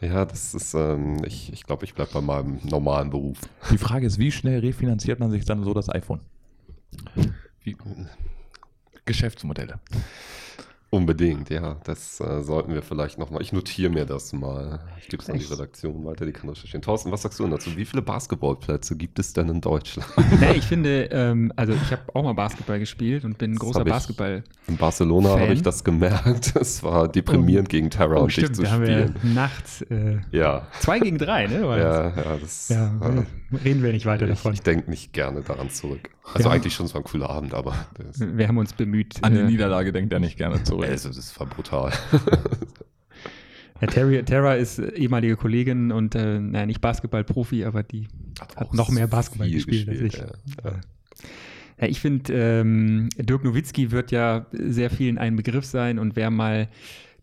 Ja, das ist, ähm, ich, ich glaube, ich bleibe bei meinem normalen Beruf. Die Frage ist, wie schnell refinanziert man sich dann so das iPhone? Wie, Geschäftsmodelle. Unbedingt, ja. Das äh, sollten wir vielleicht nochmal. Ich notiere mir das mal. Ich gebe es an die? Redaktion weiter, die kann recherchieren. Thorsten, was sagst du denn dazu? Wie viele Basketballplätze gibt es denn in Deutschland? Nee, ich finde, ähm, also ich habe auch mal Basketball gespielt und bin ein Das großer Basketball. In Barcelona habe ich das gemerkt. Es war deprimierend gegen Terra Oh, und dich stimmt, zu da haben wir spielen. nachts äh, Ja. zwei gegen drei, ne? war das? Ja, ja, das ja äh, reden wir nicht weiter ich, davon. ich denke nicht gerne daran zurück. Also Ja. eigentlich schon, es war ein cooler Abend, aber wir haben uns bemüht. An die äh, Niederlage denkt er nicht gerne zurück. also, das war brutal. Ja, Terry, Tara ist ehemalige Kollegin und äh, naja, nicht Basketballprofi, aber die hat auch noch mehr Basketball viel gespielt, als ich. gespielt, ja. Ja. Ja, ich finde, ähm, Dirk Nowitzki wird ja sehr vielen ein Begriff sein und wer mal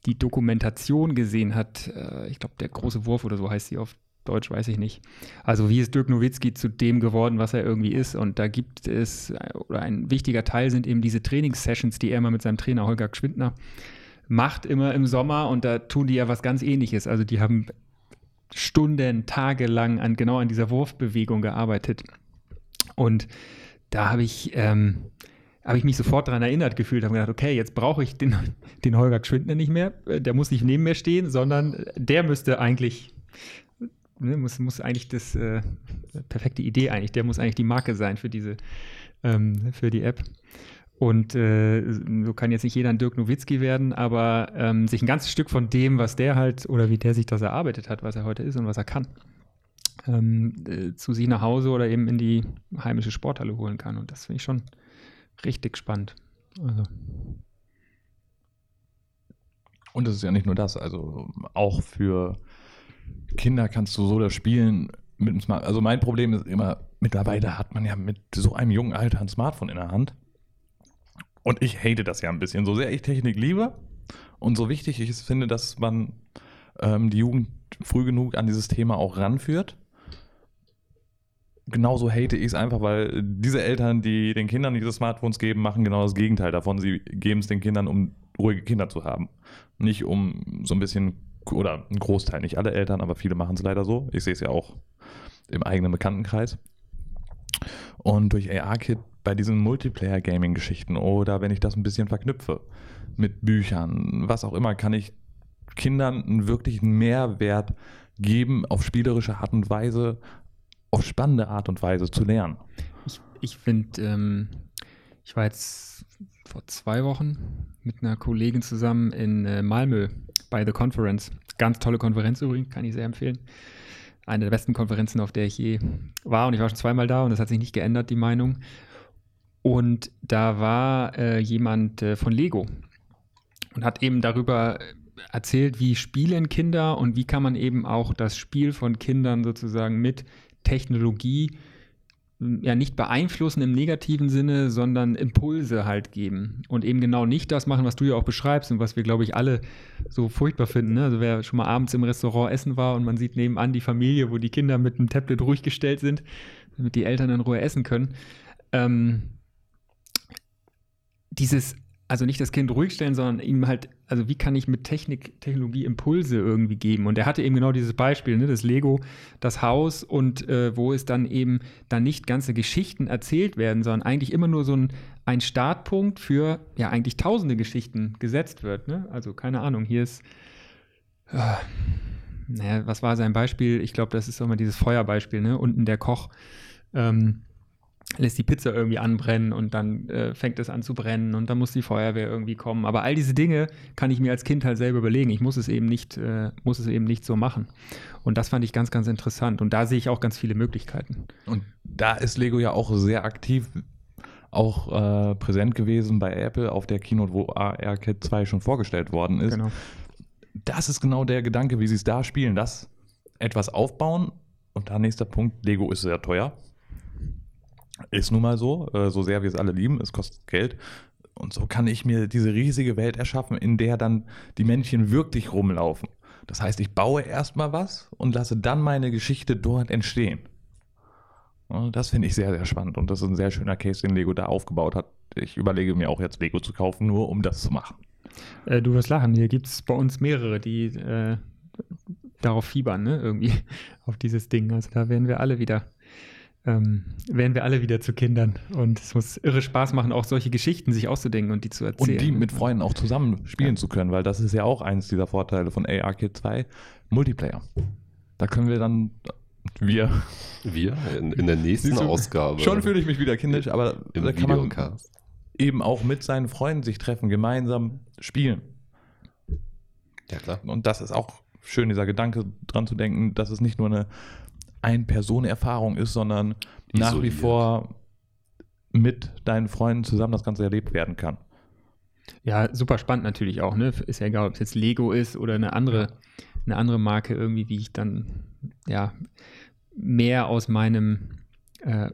die Dokumentation gesehen hat, äh, ich glaube, der große Wurf oder so heißt sie auf Deutsch, weiß ich nicht. Also wie ist Dirk Nowitzki zu dem geworden, was er irgendwie ist? Und da gibt es, oder ein wichtiger Teil sind eben diese Trainingssessions, die er immer mit seinem Trainer Holger Schwindner macht, immer im Sommer. Und da tun die ja was ganz ähnliches. Also die haben Stunden, Tage lang an, genau an dieser Wurfbewegung gearbeitet. Und da habe ich, ähm, habe ich mich sofort daran erinnert gefühlt, habe gedacht, okay, jetzt brauche ich den, den Holger Schwindner nicht mehr, der muss nicht neben mir stehen, sondern der müsste eigentlich, ne, muss, muss eigentlich das, äh, perfekte Idee eigentlich, der muss eigentlich die Marke sein für diese, ähm, für die App. Und äh, so kann jetzt nicht jeder ein Dirk Nowitzki werden, aber ähm, sich ein ganzes Stück von dem, was der halt oder wie der sich das erarbeitet hat, was er heute ist und was er kann, ähm, äh, zu sich nach Hause oder eben in die heimische Sporthalle holen kann. Und das finde ich schon richtig spannend. Also, Und es ist ja nicht nur das, also auch für Kinder kannst du so das Spielen mit dem Smart. Also mein Problem ist immer, mittlerweile hat man ja mit so einem jungen Alter ein Smartphone in der Hand. Und ich hate das ja ein bisschen. So sehr ich Technik liebe und so wichtig ich es finde, dass man ähm, die Jugend früh genug an dieses Thema auch ranführt. Genauso hate ich es einfach, weil diese Eltern, die den Kindern diese Smartphones geben, machen genau das Gegenteil davon. Sie geben es den Kindern, um ruhige Kinder zu haben. Nicht um so ein bisschen, oder ein Großteil, nicht alle Eltern, aber viele machen es leider so. Ich sehe es ja auch im eigenen Bekanntenkreis. Und durch AR-Kit bei diesen Multiplayer-Gaming-Geschichten oder wenn ich das ein bisschen verknüpfe mit Büchern, was auch immer, kann ich Kindern einen wirklichen Mehrwert geben, auf spielerische Art und Weise, auf spannende Art und Weise zu lernen. ich ich finde, ähm, ich war jetzt vor zwei Wochen mit einer Kollegin zusammen in äh, Malmö bei The Conference. Ganz tolle Konferenz übrigens, kann ich sehr empfehlen. Eine der besten Konferenzen, auf der ich je war. Und ich war schon zweimal da und das hat sich nicht geändert, die Meinung. Und da war äh, jemand äh, von Lego und hat eben darüber erzählt, wie spielen Kinder und wie kann man eben auch das Spiel von Kindern sozusagen mit Technologie ja nicht beeinflussen im negativen Sinne, sondern Impulse halt geben und eben genau nicht das machen, was du ja auch beschreibst und was wir, glaube ich, alle so furchtbar finden. Ne? Also wer schon mal abends im Restaurant essen war und man sieht nebenan die Familie, wo die Kinder mit dem Tablet ruhig gestellt sind, damit die Eltern in Ruhe essen können. Ähm, dieses, also nicht das Kind ruhig stellen, sondern ihm halt, also wie kann ich mit Technik, Technologie Impulse irgendwie geben? Und er hatte eben genau dieses Beispiel, ne, das Lego, das Haus und äh, wo es dann eben dann nicht ganze Geschichten erzählt werden, sondern eigentlich immer nur so ein, ein Startpunkt für ja eigentlich tausende Geschichten gesetzt wird. Ne? Also keine Ahnung, hier ist, äh, naja, was war sein Beispiel? Ich glaube, das ist mal dieses Feuerbeispiel, ne? Unten der Koch. Ähm, lässt die Pizza irgendwie anbrennen und dann äh, fängt es an zu brennen und dann muss die Feuerwehr irgendwie kommen. Aber all diese Dinge kann ich mir als Kind halt selber überlegen. Ich muss es eben nicht, äh, muss es eben nicht so machen. Und das fand ich ganz, ganz interessant. Und da sehe ich auch ganz viele Möglichkeiten. Und da ist Lego ja auch sehr aktiv, auch äh, präsent gewesen bei Apple auf der Keynote, wo AR-Kit 2 schon vorgestellt worden ist. Genau. Das ist genau der Gedanke, wie sie es da spielen, das etwas aufbauen. Und da nächster Punkt, Lego ist sehr teuer. Ist nun mal so, äh, so sehr wir es alle lieben, es kostet Geld. Und so kann ich mir diese riesige Welt erschaffen, in der dann die Männchen wirklich rumlaufen. Das heißt, ich baue erstmal was und lasse dann meine Geschichte dort entstehen. Ja, Das finde ich sehr, sehr spannend und das ist ein sehr schöner Case, den Lego da aufgebaut hat. Ich überlege mir auch jetzt Lego zu kaufen, nur um das zu machen. Äh, du wirst lachen. Hier gibt es bei uns mehrere, die äh, darauf fiebern, ne? Irgendwie auf dieses Ding. Also da werden wir alle wieder, ähm, werden wir alle wieder zu Kindern. Und es muss irre Spaß machen, auch solche Geschichten sich auszudenken und die zu erzählen. Und die mit Freunden auch zusammen spielen ja. zu können, weil das ist ja auch eins dieser Vorteile von ARKit 2, Multiplayer. Da können wir dann wir. Wir? In, in der nächsten Ausgabe. Schon fühle ich mich wieder kindisch, aber Im da kann Videocast. man eben auch mit seinen Freunden sich treffen, gemeinsam spielen. Ja, klar. Und das ist auch schön, dieser Gedanke dran zu denken, dass es nicht nur eine Ein-Personen-Erfahrung ist, sondern Isoliert. nach wie vor mit deinen Freunden zusammen das Ganze erlebt werden kann. Ja, super spannend natürlich auch, ne? Ist ja egal, ob es jetzt Lego ist oder eine andere, eine andere Marke irgendwie, wie ich dann ja mehr aus meinem äh,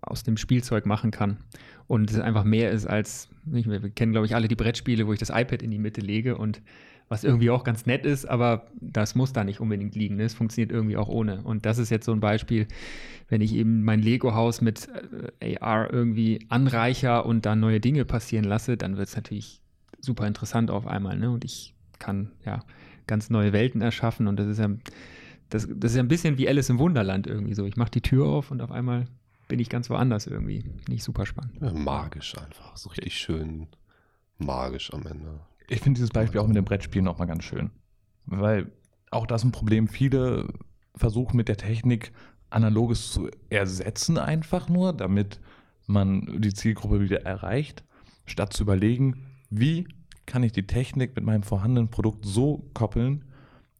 aus dem Spielzeug machen kann. Und es einfach mehr ist als, wir kennen, glaube ich, alle die Brettspiele, wo ich das iPad in die Mitte lege und was irgendwie auch ganz nett ist, aber das muss da nicht unbedingt liegen. Ne? Es funktioniert irgendwie auch ohne. Und das ist jetzt so ein Beispiel, wenn ich eben mein Lego-Haus mit äh, AR irgendwie anreicher und dann neue Dinge passieren lasse, dann wird es natürlich super interessant auf einmal. Ne? Und ich kann ja ganz neue Welten erschaffen und das ist ja, das, das ist ja ein bisschen wie Alice im Wunderland irgendwie so. Ich mache die Tür auf und auf einmal bin ich ganz woanders irgendwie. Nicht super spannend. Ja, magisch einfach. So richtig schön magisch am Ende. Ich finde dieses Beispiel auch mit dem Brettspiel nochmal ganz schön. Weil auch das ein Problem. Viele versuchen mit der Technik Analoges zu ersetzen, einfach nur, damit man die Zielgruppe wieder erreicht, statt zu überlegen, wie kann ich die Technik mit meinem vorhandenen Produkt so koppeln,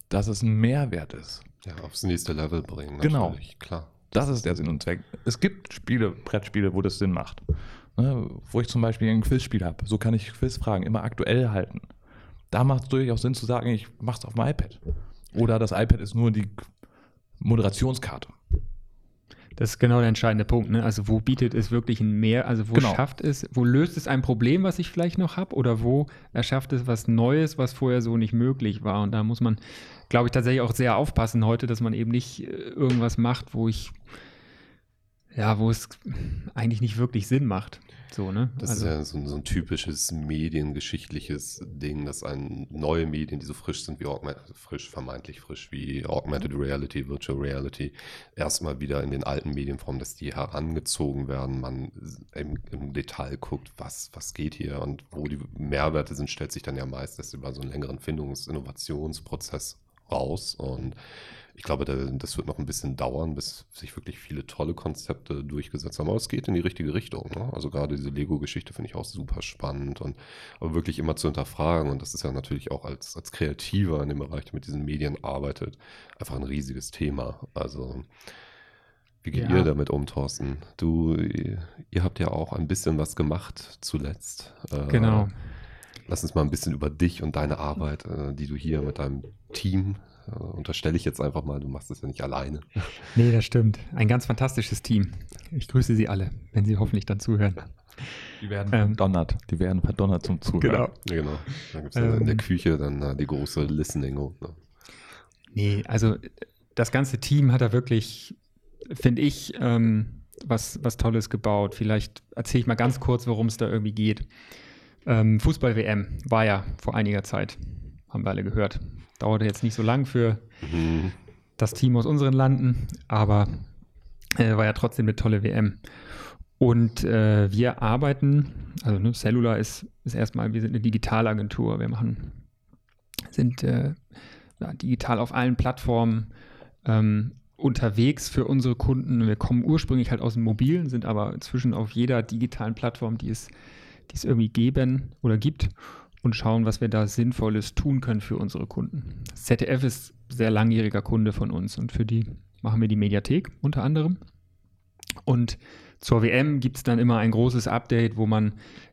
dass es ein Mehrwert ist. Ja, aufs nächste Level bringen. Genau. Klar. Das ist der Sinn und Zweck. Es gibt Spiele, Brettspiele, wo das Sinn macht. Ne, wo ich zum Beispiel ein Quizspiel habe. So kann ich Quizfragen immer aktuell halten. Da macht es durchaus Sinn zu sagen, ich mache es auf dem iPad. Oder das iPad ist nur die Moderationskarte. Das ist genau der entscheidende Punkt. Ne? Also wo bietet es wirklich ein Mehr, also wo genau. schafft es, wo löst es ein Problem, was ich vielleicht noch habe, oder wo erschafft es was Neues, was vorher so nicht möglich war. Und da muss man, glaube ich, tatsächlich auch sehr aufpassen heute, dass man eben nicht äh, irgendwas macht, wo ich ja, wo es eigentlich nicht wirklich Sinn macht. So, ne? Das also. ist ja so, so, ein typisches mediengeschichtliches Ding, dass ein, neue Medien, die so frisch sind wie Augmented, frisch, vermeintlich frisch wie Augmented Reality, Virtual Reality, erstmal wieder in den alten Medienformen, dass die herangezogen werden, man im, im, Detail guckt, was, was geht hier und wo die Mehrwerte sind, stellt sich dann ja meistens über so einen längeren Findungs-, Innovationsprozess raus und ich glaube, das wird noch ein bisschen dauern, bis sich wirklich viele tolle Konzepte durchgesetzt haben. Aber es geht in die richtige Richtung. Ne? Also gerade diese Lego-Geschichte finde ich auch super spannend und aber wirklich immer zu hinterfragen. Und das ist ja natürlich auch als, als Kreativer in dem Bereich, der mit diesen Medien arbeitet, einfach ein riesiges Thema. Also wie geht ja. ihr damit um, Thorsten? Du, ihr habt ja auch ein bisschen was gemacht zuletzt. Äh, genau. Lass uns mal ein bisschen über dich und deine Arbeit, äh, die du hier mit deinem Team unterstelle ich jetzt einfach mal, du machst das ja nicht alleine. Nee, das stimmt. Ein ganz fantastisches Team. Ich grüße Sie alle, wenn Sie hoffentlich dann zuhören. Die werden ähm, verdonnert. Die werden verdonnert zum Zuhören. Genau. Ja, genau. Dann gibt es ähm, in der ähm. Küche dann uh, die große Listening. Ne? Nee, also das ganze Team hat da wirklich, finde ich, ähm, was, was Tolles gebaut. Vielleicht erzähle ich mal ganz kurz, worum es da irgendwie geht. Ähm, Fußball-WM war ja vor einiger Zeit, haben wir alle gehört. Dauerte jetzt nicht so lang für mhm. das Team aus unseren Landen, aber äh, war ja trotzdem eine tolle WM. Und äh, wir arbeiten, also ne, Cellular ist, ist erstmal, wir sind eine Digitalagentur. Wir machen, sind äh, ja, digital auf allen Plattformen ähm, unterwegs für unsere Kunden. Wir kommen ursprünglich halt aus dem Mobilen, sind aber inzwischen auf jeder digitalen Plattform, die es, die es irgendwie geben oder gibt und schauen, was wir da Sinnvolles tun können für unsere Kunden. ZDF ist sehr langjähriger Kunde von uns und für die machen wir die Mediathek unter anderem. Und zur WM gibt es dann immer ein großes Update, wo man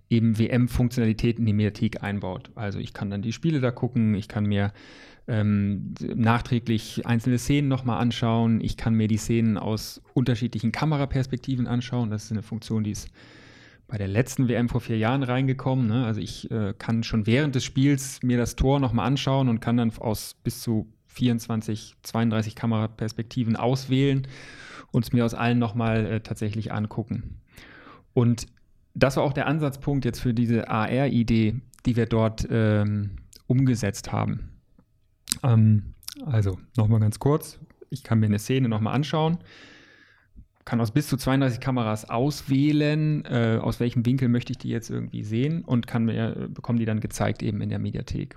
eben WM-Funktionalitäten in die Mediathek einbaut. Also ich kann dann die Spiele da gucken, ich kann mir ähm, nachträglich einzelne Szenen nochmal anschauen, ich kann mir die Szenen aus unterschiedlichen Kameraperspektiven anschauen. Das ist eine Funktion, die ist bei der letzten WM vor vier Jahren reingekommen. Ne? Also ich äh, kann schon während des Spiels mir das Tor nochmal anschauen und kann dann aus bis zu 24, 32 Kameraperspektiven auswählen und es mir aus allen nochmal äh, tatsächlich angucken. Und das war auch der Ansatzpunkt jetzt für diese AR-Idee, die wir dort ähm, umgesetzt haben. Ähm, Also nochmal ganz kurz. Ich kann mir eine Szene nochmal anschauen, kann aus bis zu 32 Kameras auswählen, äh, aus welchem Winkel möchte ich die jetzt irgendwie sehen und kann mir, bekomme die dann gezeigt eben in der Mediathek.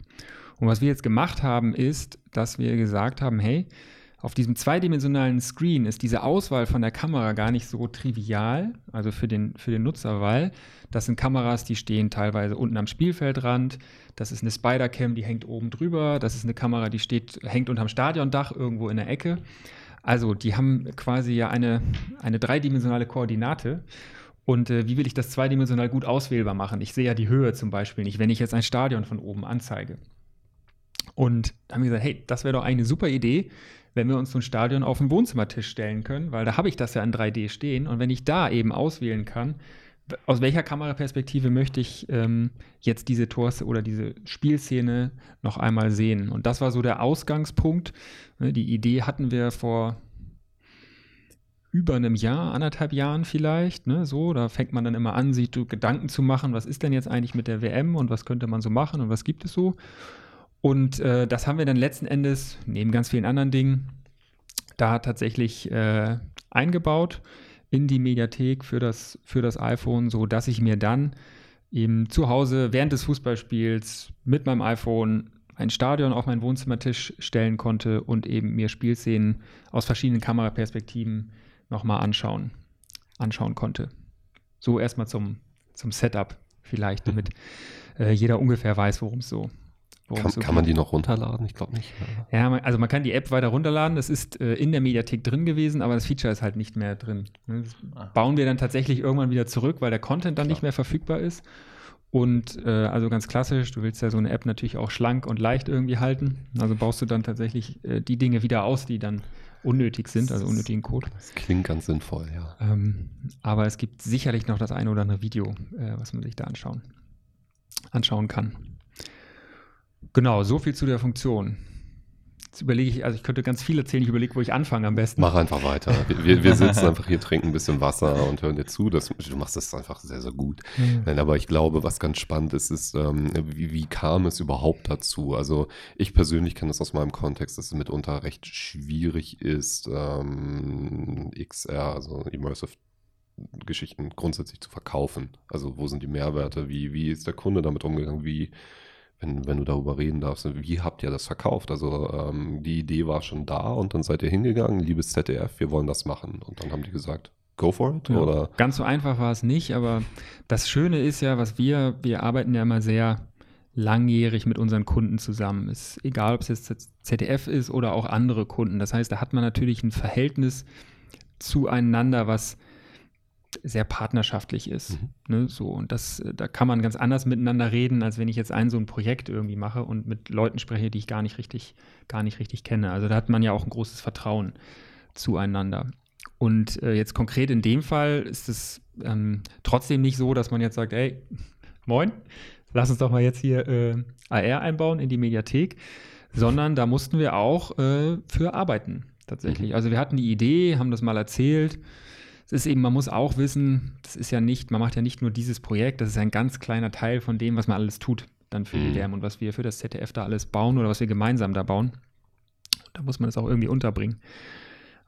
Und was wir jetzt gemacht haben, ist, dass wir gesagt haben, hey, auf diesem zweidimensionalen Screen ist diese Auswahl von der Kamera gar nicht so trivial, also für den, für den Nutzer, weil das sind Kameras, die stehen teilweise unten am Spielfeldrand, das ist eine Spider-Cam, die hängt oben drüber, das ist eine Kamera, die steht, hängt unterm Stadiondach irgendwo in der Ecke. Also die haben quasi ja eine, eine dreidimensionale Koordinate. Und äh, wie will ich das zweidimensional gut auswählbar machen? Ich sehe ja die Höhe zum Beispiel nicht, wenn ich jetzt ein Stadion von oben anzeige. Und da haben wir gesagt, hey, das wäre doch eine super Idee, wenn wir uns so ein Stadion auf den Wohnzimmertisch stellen können, weil da habe ich das ja in 3D stehen. Und wenn ich da eben auswählen kann, aus welcher Kameraperspektive möchte ich ähm, jetzt diese Tors oder diese Spielszene noch einmal sehen? Und das war so der Ausgangspunkt. Ne, die Idee hatten wir vor über einem Jahr, anderthalb Jahren vielleicht, ne, so, da fängt man dann immer an, sich Gedanken zu machen, was ist denn jetzt eigentlich mit der WM und was könnte man so machen und was gibt es so. Und äh, das haben wir dann letzten Endes, neben ganz vielen anderen Dingen, da tatsächlich äh, eingebaut in die Mediathek für das, für das iPhone, so dass ich mir dann eben zu Hause während des Fußballspiels mit meinem iPhone ein Stadion auf meinen Wohnzimmertisch stellen konnte und eben mir Spielszenen aus verschiedenen Kameraperspektiven nochmal anschauen, anschauen konnte. So erstmal zum, zum Setup vielleicht, damit äh, jeder ungefähr weiß, worum es so, kann, so kann man die noch runterladen? Ich glaube nicht. Ja, also man kann die App weiter runterladen. Das ist äh, in der Mediathek drin gewesen, aber das Feature ist halt nicht mehr drin. Ne? Das ah. bauen wir dann tatsächlich irgendwann wieder zurück, weil der Content dann Klar. nicht mehr verfügbar ist. Und äh, also ganz klassisch, du willst ja so eine App natürlich auch schlank und leicht irgendwie halten. Also baust du dann tatsächlich äh, die Dinge wieder aus, die dann unnötig sind, also unnötigen Code. Das klingt ganz sinnvoll, ja. Ähm, aber es gibt sicherlich noch das eine oder andere Video, äh, was man sich da anschauen, anschauen kann. Genau, so viel zu der Funktion. Jetzt überlege ich, also ich könnte ganz viel erzählen, ich überlege, wo ich anfange am besten. Mach einfach weiter. Wir, wir sitzen einfach hier, trinken ein bisschen Wasser und hören dir zu. Das, du machst das einfach sehr, sehr gut. Mhm. Nein, aber ich glaube, was ganz spannend ist, ist, ähm, wie, wie, kam es überhaupt dazu? Also ich persönlich kenne das aus meinem Kontext, dass es mitunter recht schwierig ist, ähm, XR, also Immersive Geschichten grundsätzlich zu verkaufen. Also wo sind die Mehrwerte? Wie, wie ist der Kunde damit umgegangen? Wie wenn, wenn du darüber reden darfst, wie habt ihr das verkauft? Also ähm, die Idee war schon da und dann seid ihr hingegangen, liebes ZDF, wir wollen das machen. Und dann haben die gesagt, go for it? Ja, oder? Ganz so einfach war es nicht, aber das Schöne ist ja, was wir, wir arbeiten ja immer sehr langjährig mit unseren Kunden zusammen. Ist egal, ob es jetzt ZDF ist oder auch andere Kunden. Das heißt, da hat man natürlich ein Verhältnis zueinander, was sehr partnerschaftlich ist. Mhm. Ne, so, und das, da kann man ganz anders miteinander reden, als wenn ich jetzt ein so ein Projekt irgendwie mache und mit Leuten spreche, die ich gar nicht richtig, gar nicht richtig kenne. Also da hat man ja auch ein großes Vertrauen zueinander. Und äh, jetzt konkret in dem Fall ist es ähm, trotzdem nicht so, dass man jetzt sagt, ey, moin, lass uns doch mal jetzt hier äh, AR einbauen in die Mediathek, sondern da mussten wir auch äh, für arbeiten tatsächlich. Mhm. Also wir hatten die Idee, haben das mal erzählt, es ist eben, man muss auch wissen, das ist ja nicht, man macht ja nicht nur dieses Projekt, das ist ein ganz kleiner Teil von dem, was man alles tut dann für die WM mhm. und was wir für das ZDF da alles bauen oder was wir gemeinsam da bauen. Da muss man das auch irgendwie unterbringen.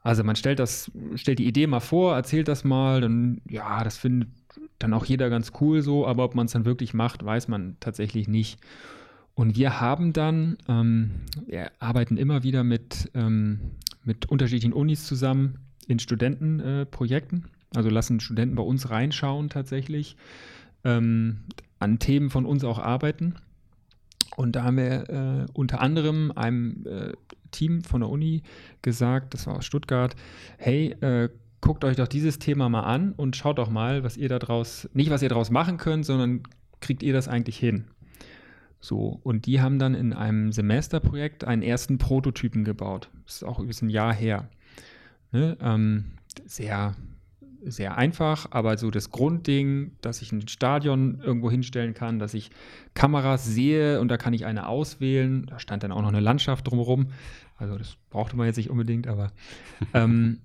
Also man stellt das, stellt die Idee mal vor, erzählt das mal, dann, ja, das findet dann auch jeder ganz cool so, aber ob man es dann wirklich macht, weiß man tatsächlich nicht. Und wir haben dann, ähm, wir arbeiten immer wieder mit, ähm, mit unterschiedlichen Unis zusammen, in Studentenprojekten. Äh, also lassen Studenten bei uns reinschauen tatsächlich, ähm, an Themen von uns auch arbeiten. Und da haben wir äh, unter anderem einem äh, Team von der Uni gesagt, das war aus Stuttgart, hey, äh, guckt euch doch dieses Thema mal an und schaut doch mal, was ihr daraus, nicht was ihr daraus machen könnt, sondern kriegt ihr das eigentlich hin? So, und die haben dann in einem Semesterprojekt einen ersten Prototypen gebaut. Das ist auch über ein Jahr her. Ne? Ähm, sehr, sehr einfach, aber so das Grundding, dass ich ein Stadion irgendwo hinstellen kann, dass ich Kameras sehe und da kann ich eine auswählen. Da stand dann auch noch eine Landschaft drumherum. Also das brauchte man jetzt nicht unbedingt, aber ähm,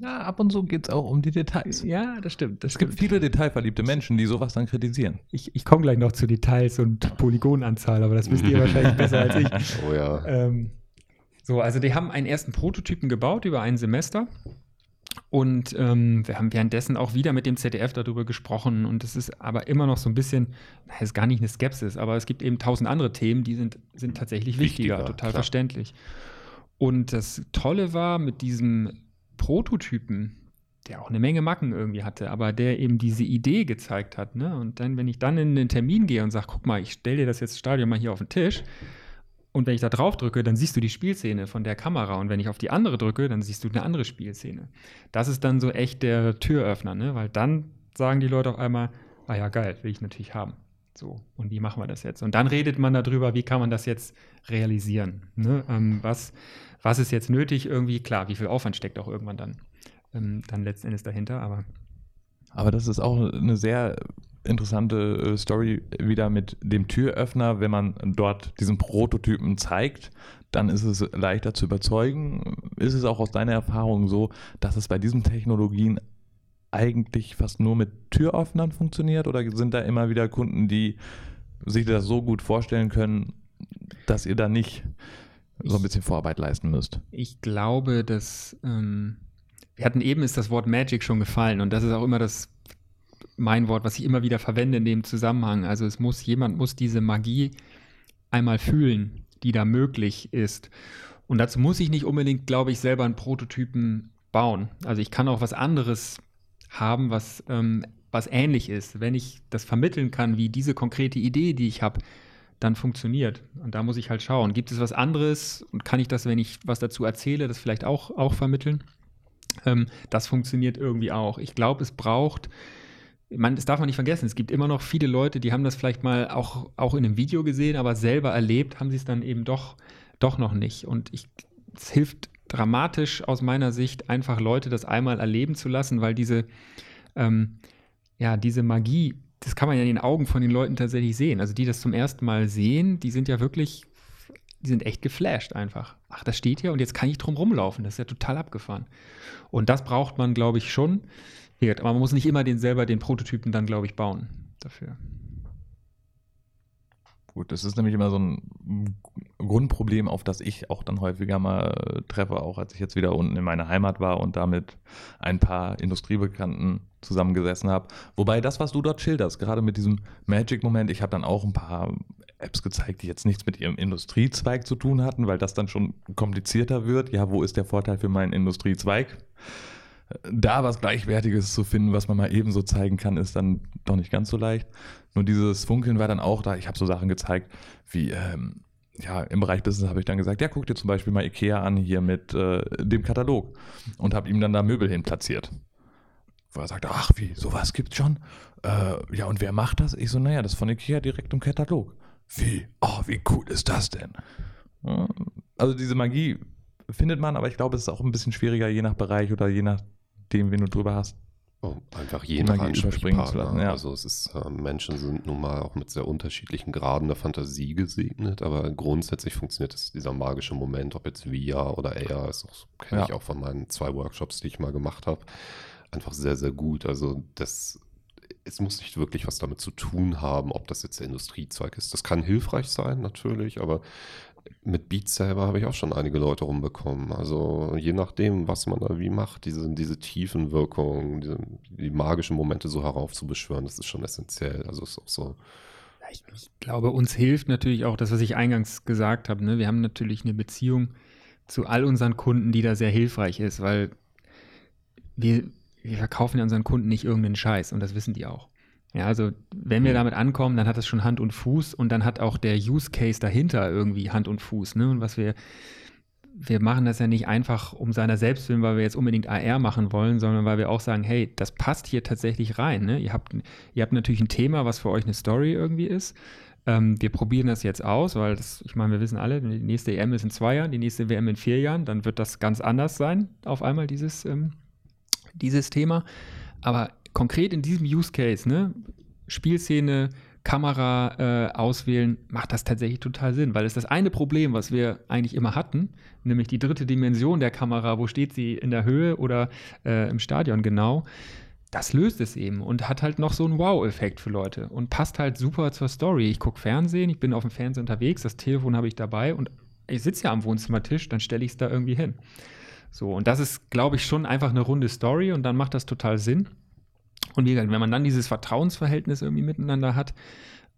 ja, ab und zu geht es auch um die Details. Ja, das stimmt. Das es gibt viele detailverliebte Menschen, die sowas dann kritisieren. Ich, ich komme gleich noch zu Details und Polygonanzahl, aber das wisst ihr wahrscheinlich besser als ich. Oh ja. Ähm, So, also die haben einen ersten Prototypen gebaut über ein Semester. Und ähm, wir haben währenddessen auch wieder mit dem ZDF darüber gesprochen. Und es ist aber immer noch so ein bisschen, das ist gar nicht eine Skepsis, aber es gibt eben tausend andere Themen, die sind, sind tatsächlich wichtiger, wichtiger total klar. verständlich. Und das Tolle war mit diesem Prototypen, der auch eine Menge Macken irgendwie hatte, aber der eben diese Idee gezeigt hat. Ne? Und dann, wenn ich dann in den Termin gehe und sage, guck mal, ich stelle dir das jetzt Stadion mal hier auf den Tisch, und wenn ich da drauf drücke, dann siehst du die Spielszene von der Kamera. Und wenn ich auf die andere drücke, dann siehst du eine andere Spielszene. Das ist dann so echt der Türöffner, ne? weil dann sagen die Leute auf einmal, ah ja, geil, will ich natürlich haben. So, und wie machen wir das jetzt? Und dann redet man darüber, wie kann man das jetzt realisieren? Ne? Ähm, was, was ist jetzt nötig irgendwie? Klar, wie viel Aufwand steckt auch irgendwann dann, ähm, dann letzten Endes dahinter, aber. Aber das ist auch eine sehr interessante äh, Story wieder mit dem Türöffner. Wenn man dort diesen Prototypen zeigt, dann ist es leichter zu überzeugen. Ist es auch aus deiner Erfahrung so, dass es bei diesen Technologien eigentlich fast nur mit Türöffnern funktioniert oder sind da immer wieder Kunden, die sich das so gut vorstellen können, dass ihr da nicht so ein bisschen Vorarbeit leisten müsst? Ich glaube, dass ähm, wir hatten eben ist das Wort Magic schon gefallen und das ist auch immer das mein Wort, was ich immer wieder verwende in dem Zusammenhang. Also es muss, jemand muss diese Magie einmal fühlen, die da möglich ist. Und dazu muss ich nicht unbedingt, glaube ich, selber einen Prototypen bauen. Also ich kann auch was anderes haben, was, ähm, was ähnlich ist. Wenn ich das vermitteln kann, wie diese konkrete Idee, die ich habe, dann funktioniert. Und da muss ich halt schauen, gibt es was anderes und kann ich das, wenn ich was dazu erzähle, das vielleicht auch, auch vermitteln? Ähm, das funktioniert irgendwie auch. Ich glaube, es braucht man, das darf man nicht vergessen, es gibt immer noch viele Leute, die haben das vielleicht mal auch, auch in einem Video gesehen, aber selber erlebt haben sie es dann eben doch, doch noch nicht. Und es hilft dramatisch aus meiner Sicht, einfach Leute das einmal erleben zu lassen, weil diese, ähm, ja, diese Magie, das kann man ja in den Augen von den Leuten tatsächlich sehen. Also die das zum ersten Mal sehen, die sind ja wirklich, die sind echt geflasht einfach. Ach, das steht hier und jetzt kann ich drum rumlaufen. Das ist ja total abgefahren. Und das braucht man, glaube ich, schon. Aber man muss nicht immer den selber den Prototypen dann, glaube ich, bauen dafür. Gut, das ist nämlich immer so ein Grundproblem, auf das ich auch dann häufiger mal äh, treffe, auch als ich jetzt wieder unten in meiner Heimat war und damit ein paar Industriebekannten zusammengesessen habe. Wobei das, was du dort schilderst, gerade mit diesem Magic-Moment, ich habe dann auch ein paar Apps gezeigt, die jetzt nichts mit ihrem Industriezweig zu tun hatten, weil das dann schon komplizierter wird. Ja, wo ist der Vorteil für meinen Industriezweig? Da was Gleichwertiges zu finden, was man mal ebenso zeigen kann, ist dann doch nicht ganz so leicht. Nur dieses Funkeln war dann auch da. Ich habe so Sachen gezeigt, wie ähm, ja, im Bereich Business habe ich dann gesagt, ja, guck dir zum Beispiel mal Ikea an hier mit äh, dem Katalog und habe ihm dann da Möbel hin platziert. Wo er sagte, ach wie, sowas gibt's schon? Äh, ja, und wer macht das? Ich so, naja, das ist von Ikea direkt im Katalog. Wie? Oh, wie cool ist das denn? Also diese Magie findet man, aber ich glaube, es ist auch ein bisschen schwieriger, je nach Bereich oder je nach dem, wen du drüber hast. Oh, einfach je nach Ansprechpartner. Ja. Also es ist, äh, Menschen sind nun mal auch mit sehr unterschiedlichen Graden der Fantasie gesegnet, aber grundsätzlich funktioniert es, dieser magische Moment, ob jetzt VR oder AR ist, kenne ja. ich auch von meinen zwei Workshops, die ich mal gemacht habe, einfach sehr, sehr gut. Also das, es muss nicht wirklich was damit zu tun haben, ob das jetzt der Industriezweig ist. Das kann hilfreich sein, natürlich, aber mit Beats selber habe ich auch schon einige Leute rumbekommen. Also je nachdem, was man da wie macht, diese, diese tiefen Wirkungen, diese, die magischen Momente so heraufzubeschwören, das ist schon essentiell. Also ist auch so. Ich, ich glaube, uns hilft natürlich auch das, was ich eingangs gesagt habe. Ne? Wir haben natürlich eine Beziehung zu all unseren Kunden, die da sehr hilfreich ist, weil wir, wir verkaufen ja unseren Kunden nicht irgendeinen Scheiß und das wissen die auch. Ja, also wenn wir mhm. damit ankommen, dann hat das schon Hand und Fuß und dann hat auch der Use Case dahinter irgendwie Hand und Fuß. Ne? Und was wir, wir machen das ja nicht einfach um seiner selbst willen, weil wir jetzt unbedingt AR machen wollen, sondern weil wir auch sagen, hey, das passt hier tatsächlich rein. Ne? Ihr, habt, ihr habt natürlich ein Thema, was für euch eine Story irgendwie ist. Ähm, wir probieren das jetzt aus, weil das, ich meine, wir wissen alle, die nächste EM ist in zwei Jahren, die nächste WM in vier Jahren, dann wird das ganz anders sein, auf einmal dieses, ähm, dieses Thema. Aber konkret in diesem Use Case, ne, Spielszene, Kamera äh, auswählen, macht das tatsächlich total Sinn, weil es das eine Problem, was wir eigentlich immer hatten, nämlich die dritte Dimension der Kamera, wo steht sie in der Höhe oder äh, im Stadion genau, das löst es eben und hat halt noch so einen Wow-Effekt für Leute und passt halt super zur Story. Ich gucke Fernsehen, ich bin auf dem Fernsehen unterwegs, das Telefon habe ich dabei und ich sitze ja am Wohnzimmertisch, dann stelle ich es da irgendwie hin. So, und das ist, glaube ich, schon einfach eine runde Story und dann macht das total Sinn. Und wie gesagt, wenn man dann dieses Vertrauensverhältnis irgendwie miteinander hat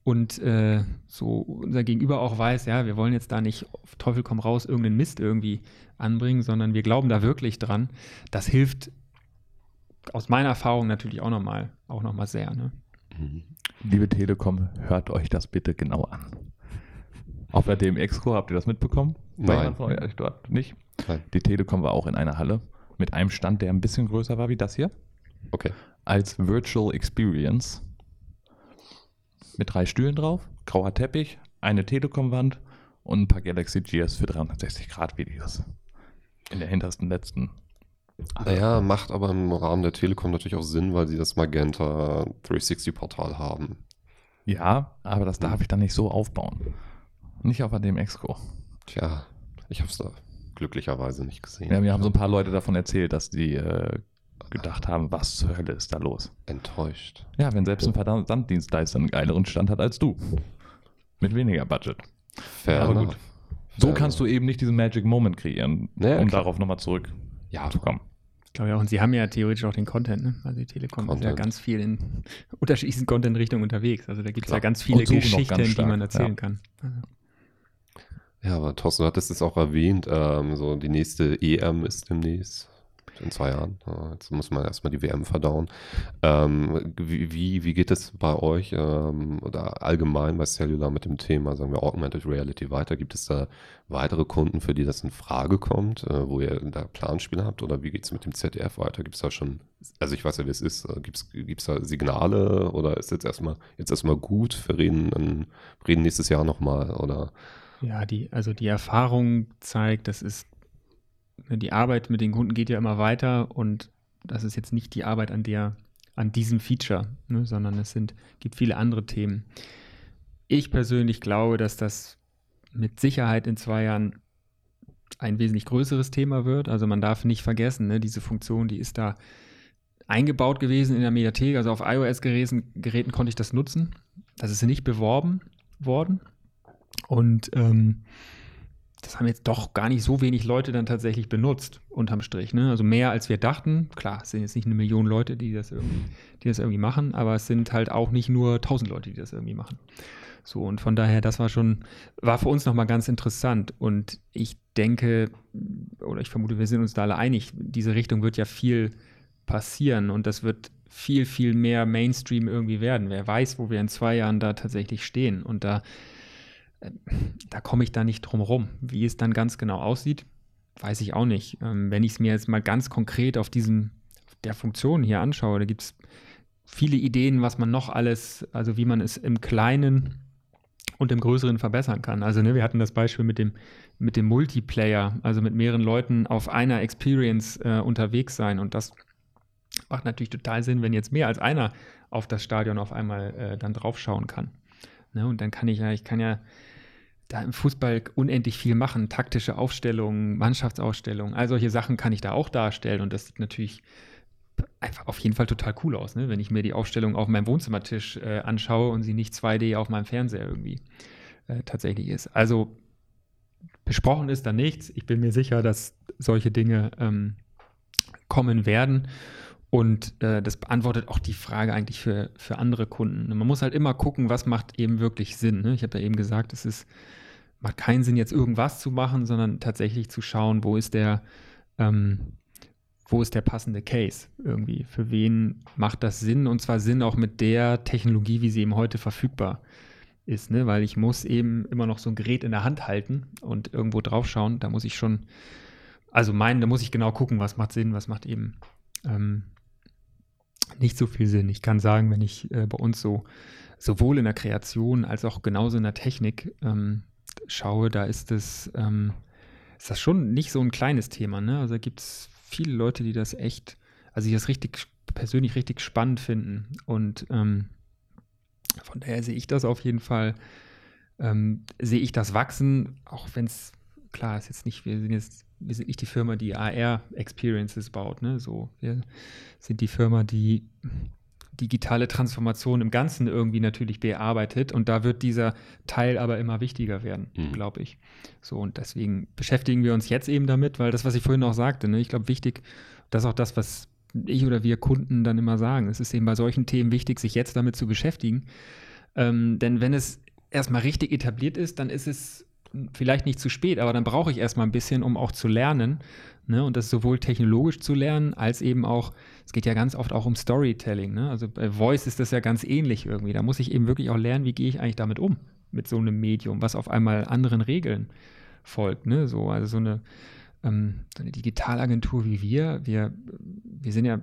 und äh, so unser Gegenüber auch weiß, ja, wir wollen jetzt da nicht auf Teufel komm raus irgendeinen Mist irgendwie anbringen, sondern wir glauben da wirklich dran, das hilft aus meiner Erfahrung natürlich auch nochmal auch noch mal sehr. Ne? Mhm. Liebe Telekom, hört euch das bitte genau an. Auf der DMX-Co habt ihr das mitbekommen? Nein. Nein. Dort nicht. Nein. Die Telekom war auch in einer Halle mit einem Stand, der ein bisschen größer war wie das hier. Okay. Als Virtual Experience. Mit drei Stühlen drauf, grauer Teppich, eine Telekom-Wand und ein paar Galaxy Gears für 360 Grad Videos. In der hintersten letzten naja, macht aber im Rahmen der Telekom natürlich auch Sinn, weil sie das Magenta 360-Portal haben. Ja, aber das darf ich dann nicht so aufbauen. Nicht auf dem Exco. Tja, ich habe es da glücklicherweise nicht gesehen. Ja, mir haben so ein paar Leute davon erzählt, dass die äh, gedacht haben, was zur Hölle ist da los? Enttäuscht. Ja, wenn selbst ein Versanddienstleister einen geileren Stand hat als du. Mit weniger Budget. Fair aber gut. So kannst du eben nicht diesen Magic Moment kreieren, ja, um darauf nochmal zurück ja, zu kommen. Ich glaube ja, und sie haben ja theoretisch auch den Content, ne? Also die Telekom Content. ist ja ganz viel in unterschiedlichen Content-Richtungen unterwegs. Also da gibt es ja ganz viele Geschichten, ganz die man erzählen ja. kann. Also. Ja, aber Thorsten, du hattest es auch erwähnt, ähm, so die nächste EM ist demnächst in zwei Jahren. Jetzt muss man erstmal die WM verdauen. Ähm, wie, wie geht es bei euch ähm, oder allgemein bei Cellular mit dem Thema, sagen wir, Augmented Reality weiter? Gibt es da weitere Kunden, für die das in Frage kommt, äh, wo ihr da Planspiele habt? Oder wie geht es mit dem ZDF weiter? Gibt es da schon, also ich weiß ja, wie es ist, äh, gibt es da Signale oder ist jetzt erstmal jetzt erstmal gut? Wir reden, reden nächstes Jahr nochmal oder? Ja, die, also die Erfahrung zeigt, das ist die Arbeit mit den Kunden geht ja immer weiter und das ist jetzt nicht die Arbeit an der, an diesem Feature, ne, sondern es sind, gibt viele andere Themen. Ich persönlich glaube, dass das mit Sicherheit in zwei Jahren ein wesentlich größeres Thema wird. Also man darf nicht vergessen, ne, diese Funktion, die ist da eingebaut gewesen in der Mediathek. Also auf iOS-Geräten Geräten konnte ich das nutzen. Das ist nicht beworben worden. Und ähm, das haben jetzt doch gar nicht so wenig Leute dann tatsächlich benutzt, unterm Strich. Ne? Also mehr als wir dachten. Klar, es sind jetzt nicht eine Million Leute, die das, irgendwie, die das irgendwie machen, aber es sind halt auch nicht nur tausend Leute, die das irgendwie machen. So, und von daher, das war schon, war für uns nochmal ganz interessant. Und ich denke, oder ich vermute, wir sind uns da alle einig, diese Richtung wird ja viel passieren und das wird viel, viel mehr Mainstream irgendwie werden. Wer weiß, wo wir in zwei Jahren da tatsächlich stehen. Und da da komme ich da nicht drum rum. Wie es dann ganz genau aussieht, weiß ich auch nicht. Ähm, wenn ich es mir jetzt mal ganz konkret auf diesem, der Funktion hier anschaue, da gibt es viele Ideen, was man noch alles, also wie man es im Kleinen und im Größeren verbessern kann. Also ne, wir hatten das Beispiel mit dem, mit dem Multiplayer, also mit mehreren Leuten auf einer Experience äh, unterwegs sein. Und das macht natürlich total Sinn, wenn jetzt mehr als einer auf das Stadion auf einmal äh, dann draufschauen kann. Ne, und dann kann ich ja, ich kann ja da im Fußball unendlich viel machen. Taktische Aufstellungen, Mannschaftsausstellungen, all solche Sachen kann ich da auch darstellen. Und das sieht natürlich einfach auf jeden Fall total cool aus, ne? wenn ich mir die Aufstellung auf meinem Wohnzimmertisch äh, anschaue und sie nicht 2D auf meinem Fernseher irgendwie äh, tatsächlich ist. Also besprochen ist da nichts. Ich bin mir sicher, dass solche Dinge ähm, kommen werden. Und äh, das beantwortet auch die Frage eigentlich für, für andere Kunden. Man muss halt immer gucken, was macht eben wirklich Sinn. Ne? Ich habe ja eben gesagt, es ist, macht keinen Sinn, jetzt irgendwas zu machen, sondern tatsächlich zu schauen, wo ist der, ähm, wo ist der passende Case irgendwie? Für wen macht das Sinn? Und zwar Sinn auch mit der Technologie, wie sie eben heute verfügbar ist, ne? Weil ich muss eben immer noch so ein Gerät in der Hand halten und irgendwo drauf schauen. Da muss ich schon, also meinen, da muss ich genau gucken, was macht Sinn, was macht eben ähm, nicht so viel Sinn. Ich kann sagen, wenn ich äh, bei uns so sowohl in der Kreation als auch genauso in der Technik ähm, schaue, da ist es ähm, ist das schon nicht so ein kleines Thema. Ne? Also da gibt es viele Leute, die das echt, also die das richtig persönlich richtig spannend finden. Und ähm, von daher sehe ich das auf jeden Fall, ähm, sehe ich das wachsen, auch wenn es klar ist jetzt nicht, wir sind jetzt wir sind nicht die Firma, die AR-Experiences baut. Ne? So, wir sind die Firma, die digitale Transformation im Ganzen irgendwie natürlich bearbeitet und da wird dieser Teil aber immer wichtiger werden, mhm. glaube ich. So und deswegen beschäftigen wir uns jetzt eben damit, weil das, was ich vorhin auch sagte, ne, ich glaube wichtig, das ist auch das, was ich oder wir Kunden dann immer sagen. Es ist eben bei solchen Themen wichtig, sich jetzt damit zu beschäftigen. Ähm, denn wenn es erstmal richtig etabliert ist, dann ist es vielleicht nicht zu spät, aber dann brauche ich erstmal ein bisschen, um auch zu lernen. Ne? Und das sowohl technologisch zu lernen, als eben auch, es geht ja ganz oft auch um Storytelling. Ne? Also bei Voice ist das ja ganz ähnlich irgendwie. Da muss ich eben wirklich auch lernen, wie gehe ich eigentlich damit um, mit so einem Medium, was auf einmal anderen Regeln folgt. Ne? So, also so eine, ähm, so eine Digitalagentur wie wir, wir, wir sind ja,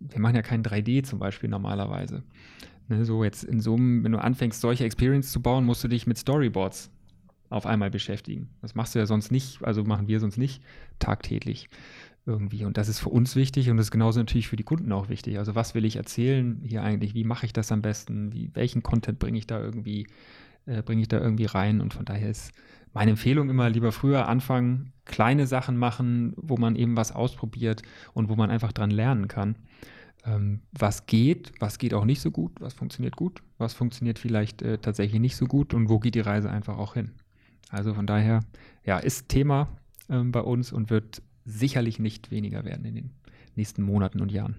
wir machen ja kein 3D zum Beispiel normalerweise. Ne? So jetzt in so einem, wenn du anfängst, solche Experience zu bauen, musst du dich mit Storyboards auf einmal beschäftigen. Das machst du ja sonst nicht, also machen wir sonst nicht tagtäglich irgendwie. Und das ist für uns wichtig und das ist genauso natürlich für die Kunden auch wichtig. Also was will ich erzählen hier eigentlich? Wie mache ich das am besten? Wie, welchen Content bringe ich da irgendwie, äh, bringe ich da irgendwie rein? Und von daher ist meine Empfehlung immer lieber früher anfangen, kleine Sachen machen, wo man eben was ausprobiert und wo man einfach dran lernen kann. Ähm, was geht, was geht auch nicht so gut, was funktioniert gut, was funktioniert vielleicht äh, tatsächlich nicht so gut und wo geht die Reise einfach auch hin. Also von daher, ja, ist Thema ähm, bei uns und wird sicherlich nicht weniger werden in den nächsten Monaten und Jahren.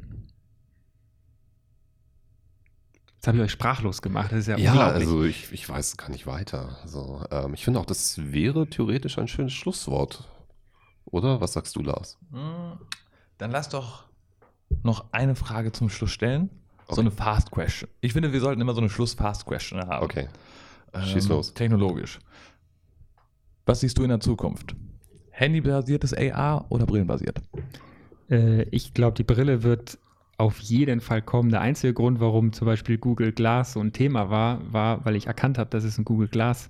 Jetzt habe ich euch sprachlos gemacht. Das ist ja, ja also ich, ich weiß gar nicht weiter. Also, ähm, ich finde auch, das wäre theoretisch ein schönes Schlusswort. Oder? Was sagst du, Lars? Hm, dann lass doch noch eine Frage zum Schluss stellen. Okay. So eine Fast Question. Ich finde, wir sollten immer so eine Schluss-Fast Question haben. Okay. Schieß ähm, los. Technologisch. Was siehst du in der Zukunft? Handybasiertes AR oder brillenbasiert? Äh, ich glaube, die Brille wird auf jeden Fall kommen. Der einzige Grund, warum zum Beispiel Google Glass so ein Thema war, war, weil ich erkannt habe, dass es ein Google Glass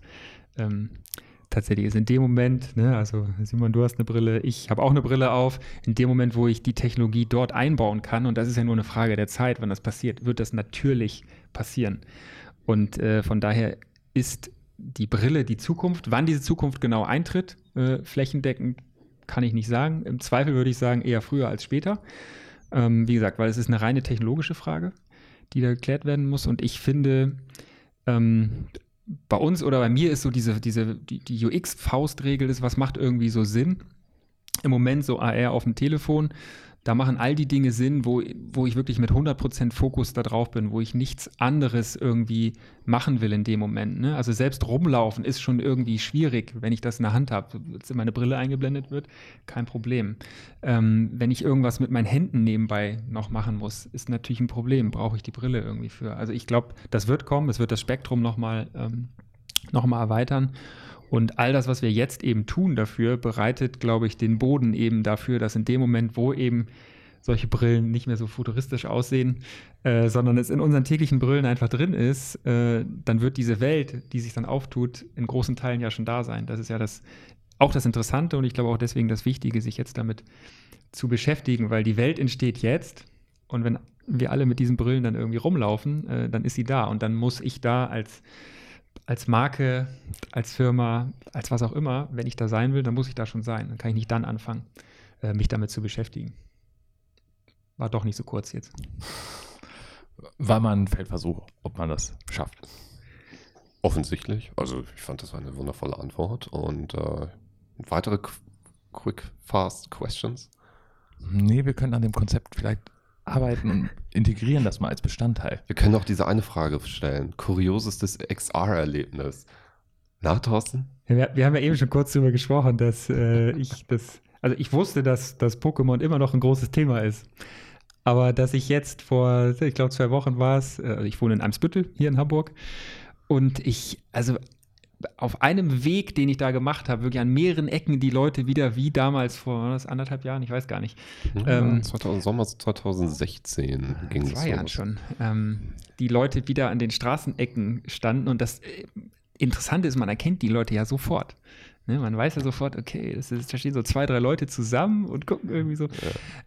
ähm, tatsächlich ist. In dem Moment, ne, also Simon, du hast eine Brille, ich habe auch eine Brille auf. In dem Moment, wo ich die Technologie dort einbauen kann, und das ist ja nur eine Frage der Zeit, wann das passiert, wird das natürlich passieren. Und äh, von daher ist die Brille die Zukunft. Wann diese Zukunft genau eintritt, äh, flächendeckend, kann ich nicht sagen. Im Zweifel würde ich sagen, eher früher als später. Ähm, wie gesagt, weil es ist eine reine technologische Frage, die da geklärt werden muss. Und ich finde, ähm, bei uns oder bei mir ist so diese, diese die, die UX-Faustregel ist, was macht irgendwie so Sinn? Im Moment so AR auf dem Telefon da machen all die Dinge Sinn, wo, wo ich wirklich mit 100% Fokus da drauf bin, wo ich nichts anderes irgendwie machen will in dem Moment. Ne? Also selbst rumlaufen ist schon irgendwie schwierig, wenn ich das in der Hand habe. In meine Brille eingeblendet wird, kein Problem. Ähm, wenn ich irgendwas mit meinen Händen nebenbei noch machen muss, ist natürlich ein Problem, brauche ich die Brille irgendwie für. Also ich glaube, das wird kommen, es wird das Spektrum nochmal ähm, noch erweitern. Und all das, was wir jetzt eben tun dafür, bereitet, glaube ich, den Boden eben dafür, dass in dem Moment, wo eben solche Brillen nicht mehr so futuristisch aussehen, äh, sondern es in unseren täglichen Brillen einfach drin ist, äh, dann wird diese Welt, die sich dann auftut, in großen Teilen ja schon da sein. Das ist ja das, auch das Interessante und ich glaube auch deswegen das Wichtige, sich jetzt damit zu beschäftigen, weil die Welt entsteht jetzt und wenn wir alle mit diesen Brillen dann irgendwie rumlaufen, äh, dann ist sie da und dann muss ich da als als Marke, als Firma, als was auch immer, wenn ich da sein will, dann muss ich da schon sein. Dann kann ich nicht dann anfangen, äh, mich damit zu beschäftigen. War doch nicht so kurz jetzt. War mal ein Feldversuch, ob man das schafft. Offensichtlich. Also ich fand das eine wundervolle Antwort. Und äh, weitere Quick, Fast Questions? Nee, wir können an dem Konzept vielleicht arbeiten und integrieren das mal als Bestandteil. Wir können auch diese eine Frage stellen. Kuriosestes XR-Erlebnis. Na, Thorsten? Ja, wir, wir, haben ja eben schon kurz darüber gesprochen, dass äh, ich das, also ich wusste, dass das Pokémon immer noch ein großes Thema ist. Aber dass ich jetzt vor, ich glaube, zwei Wochen war es, äh, ich wohne in Eimsbüttel hier in Hamburg. Und ich, also auf einem Weg, den ich da gemacht habe, wirklich an mehreren Ecken die Leute wieder wie damals vor was, anderthalb Jahren, ich weiß gar nicht. Ja, ähm, 2000, Sommer 2016 ging das. Zwei Jahren schon. Ähm, die Leute wieder an den Straßenecken standen und das äh, Interessante ist, man erkennt die Leute ja sofort. Ne, man weiß ja sofort, okay, ist, da stehen so zwei, drei Leute zusammen und gucken irgendwie so. Ja.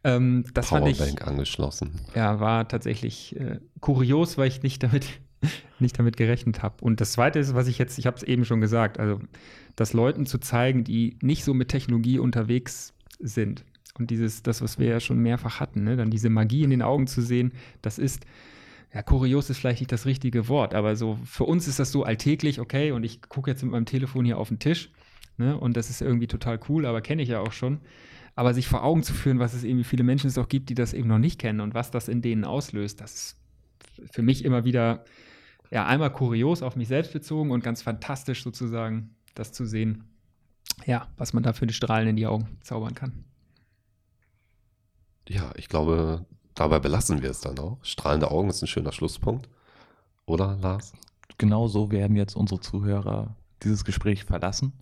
Ähm, das Powerbank fand ich, angeschlossen. Ja, war tatsächlich äh, kurios, weil ich nicht damit nicht damit gerechnet habe. Und das Zweite ist, was ich jetzt, ich habe es eben schon gesagt, also das Leuten zu zeigen, die nicht so mit Technologie unterwegs sind. Und dieses, das, was wir ja schon mehrfach hatten, ne? dann diese Magie in den Augen zu sehen, das ist ja, kurios ist vielleicht nicht das richtige Wort, aber so für uns ist das so alltäglich, okay, und ich gucke jetzt mit meinem Telefon hier auf den Tisch, ne, und das ist irgendwie total cool, aber kenne ich ja auch schon. Aber sich vor Augen zu führen, was es irgendwie viele Menschen es auch gibt, die das eben noch nicht kennen und was das in denen auslöst, das ist für mich immer wieder ja einmal kurios auf mich selbst bezogen und ganz fantastisch sozusagen, das zu sehen, ja, was man da für die Strahlen in die Augen zaubern kann. Ja, ich glaube, dabei belassen wir es dann auch. Strahlende Augen ist ein schöner Schlusspunkt. Oder, Lars? Genau so werden jetzt unsere Zuhörer dieses Gespräch verlassen.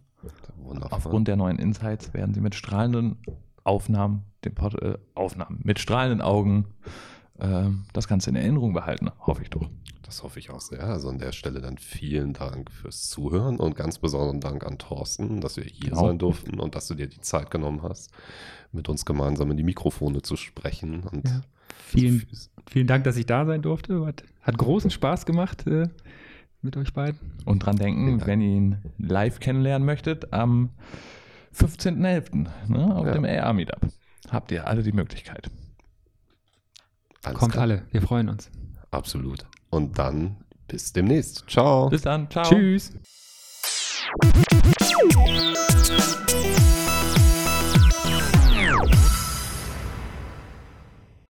Wundervoll. Aufgrund der neuen Insights werden sie mit strahlenden Aufnahmen, den Pod, äh, Aufnahmen, mit strahlenden Augen das Ganze in Erinnerung behalten, hoffe ich doch. Das hoffe ich auch sehr. Also an der Stelle dann vielen Dank fürs Zuhören und ganz besonderen Dank an Thorsten, dass wir hier genau. sein durften und dass du dir die Zeit genommen hast, mit uns gemeinsam in die Mikrofone zu sprechen. Und ja. vielen, vielen Dank, dass ich da sein durfte. Hat, hat großen Spaß gemacht äh, mit euch beiden. Und dran denken, wenn ihr ihn live kennenlernen möchtet, am 15.11. Ne, auf ja. dem AR Meetup habt ihr alle die Möglichkeit. Alles Kommt klar. alle, wir freuen uns. Absolut. Und dann bis demnächst. Ciao. Bis dann. Ciao. Tschüss.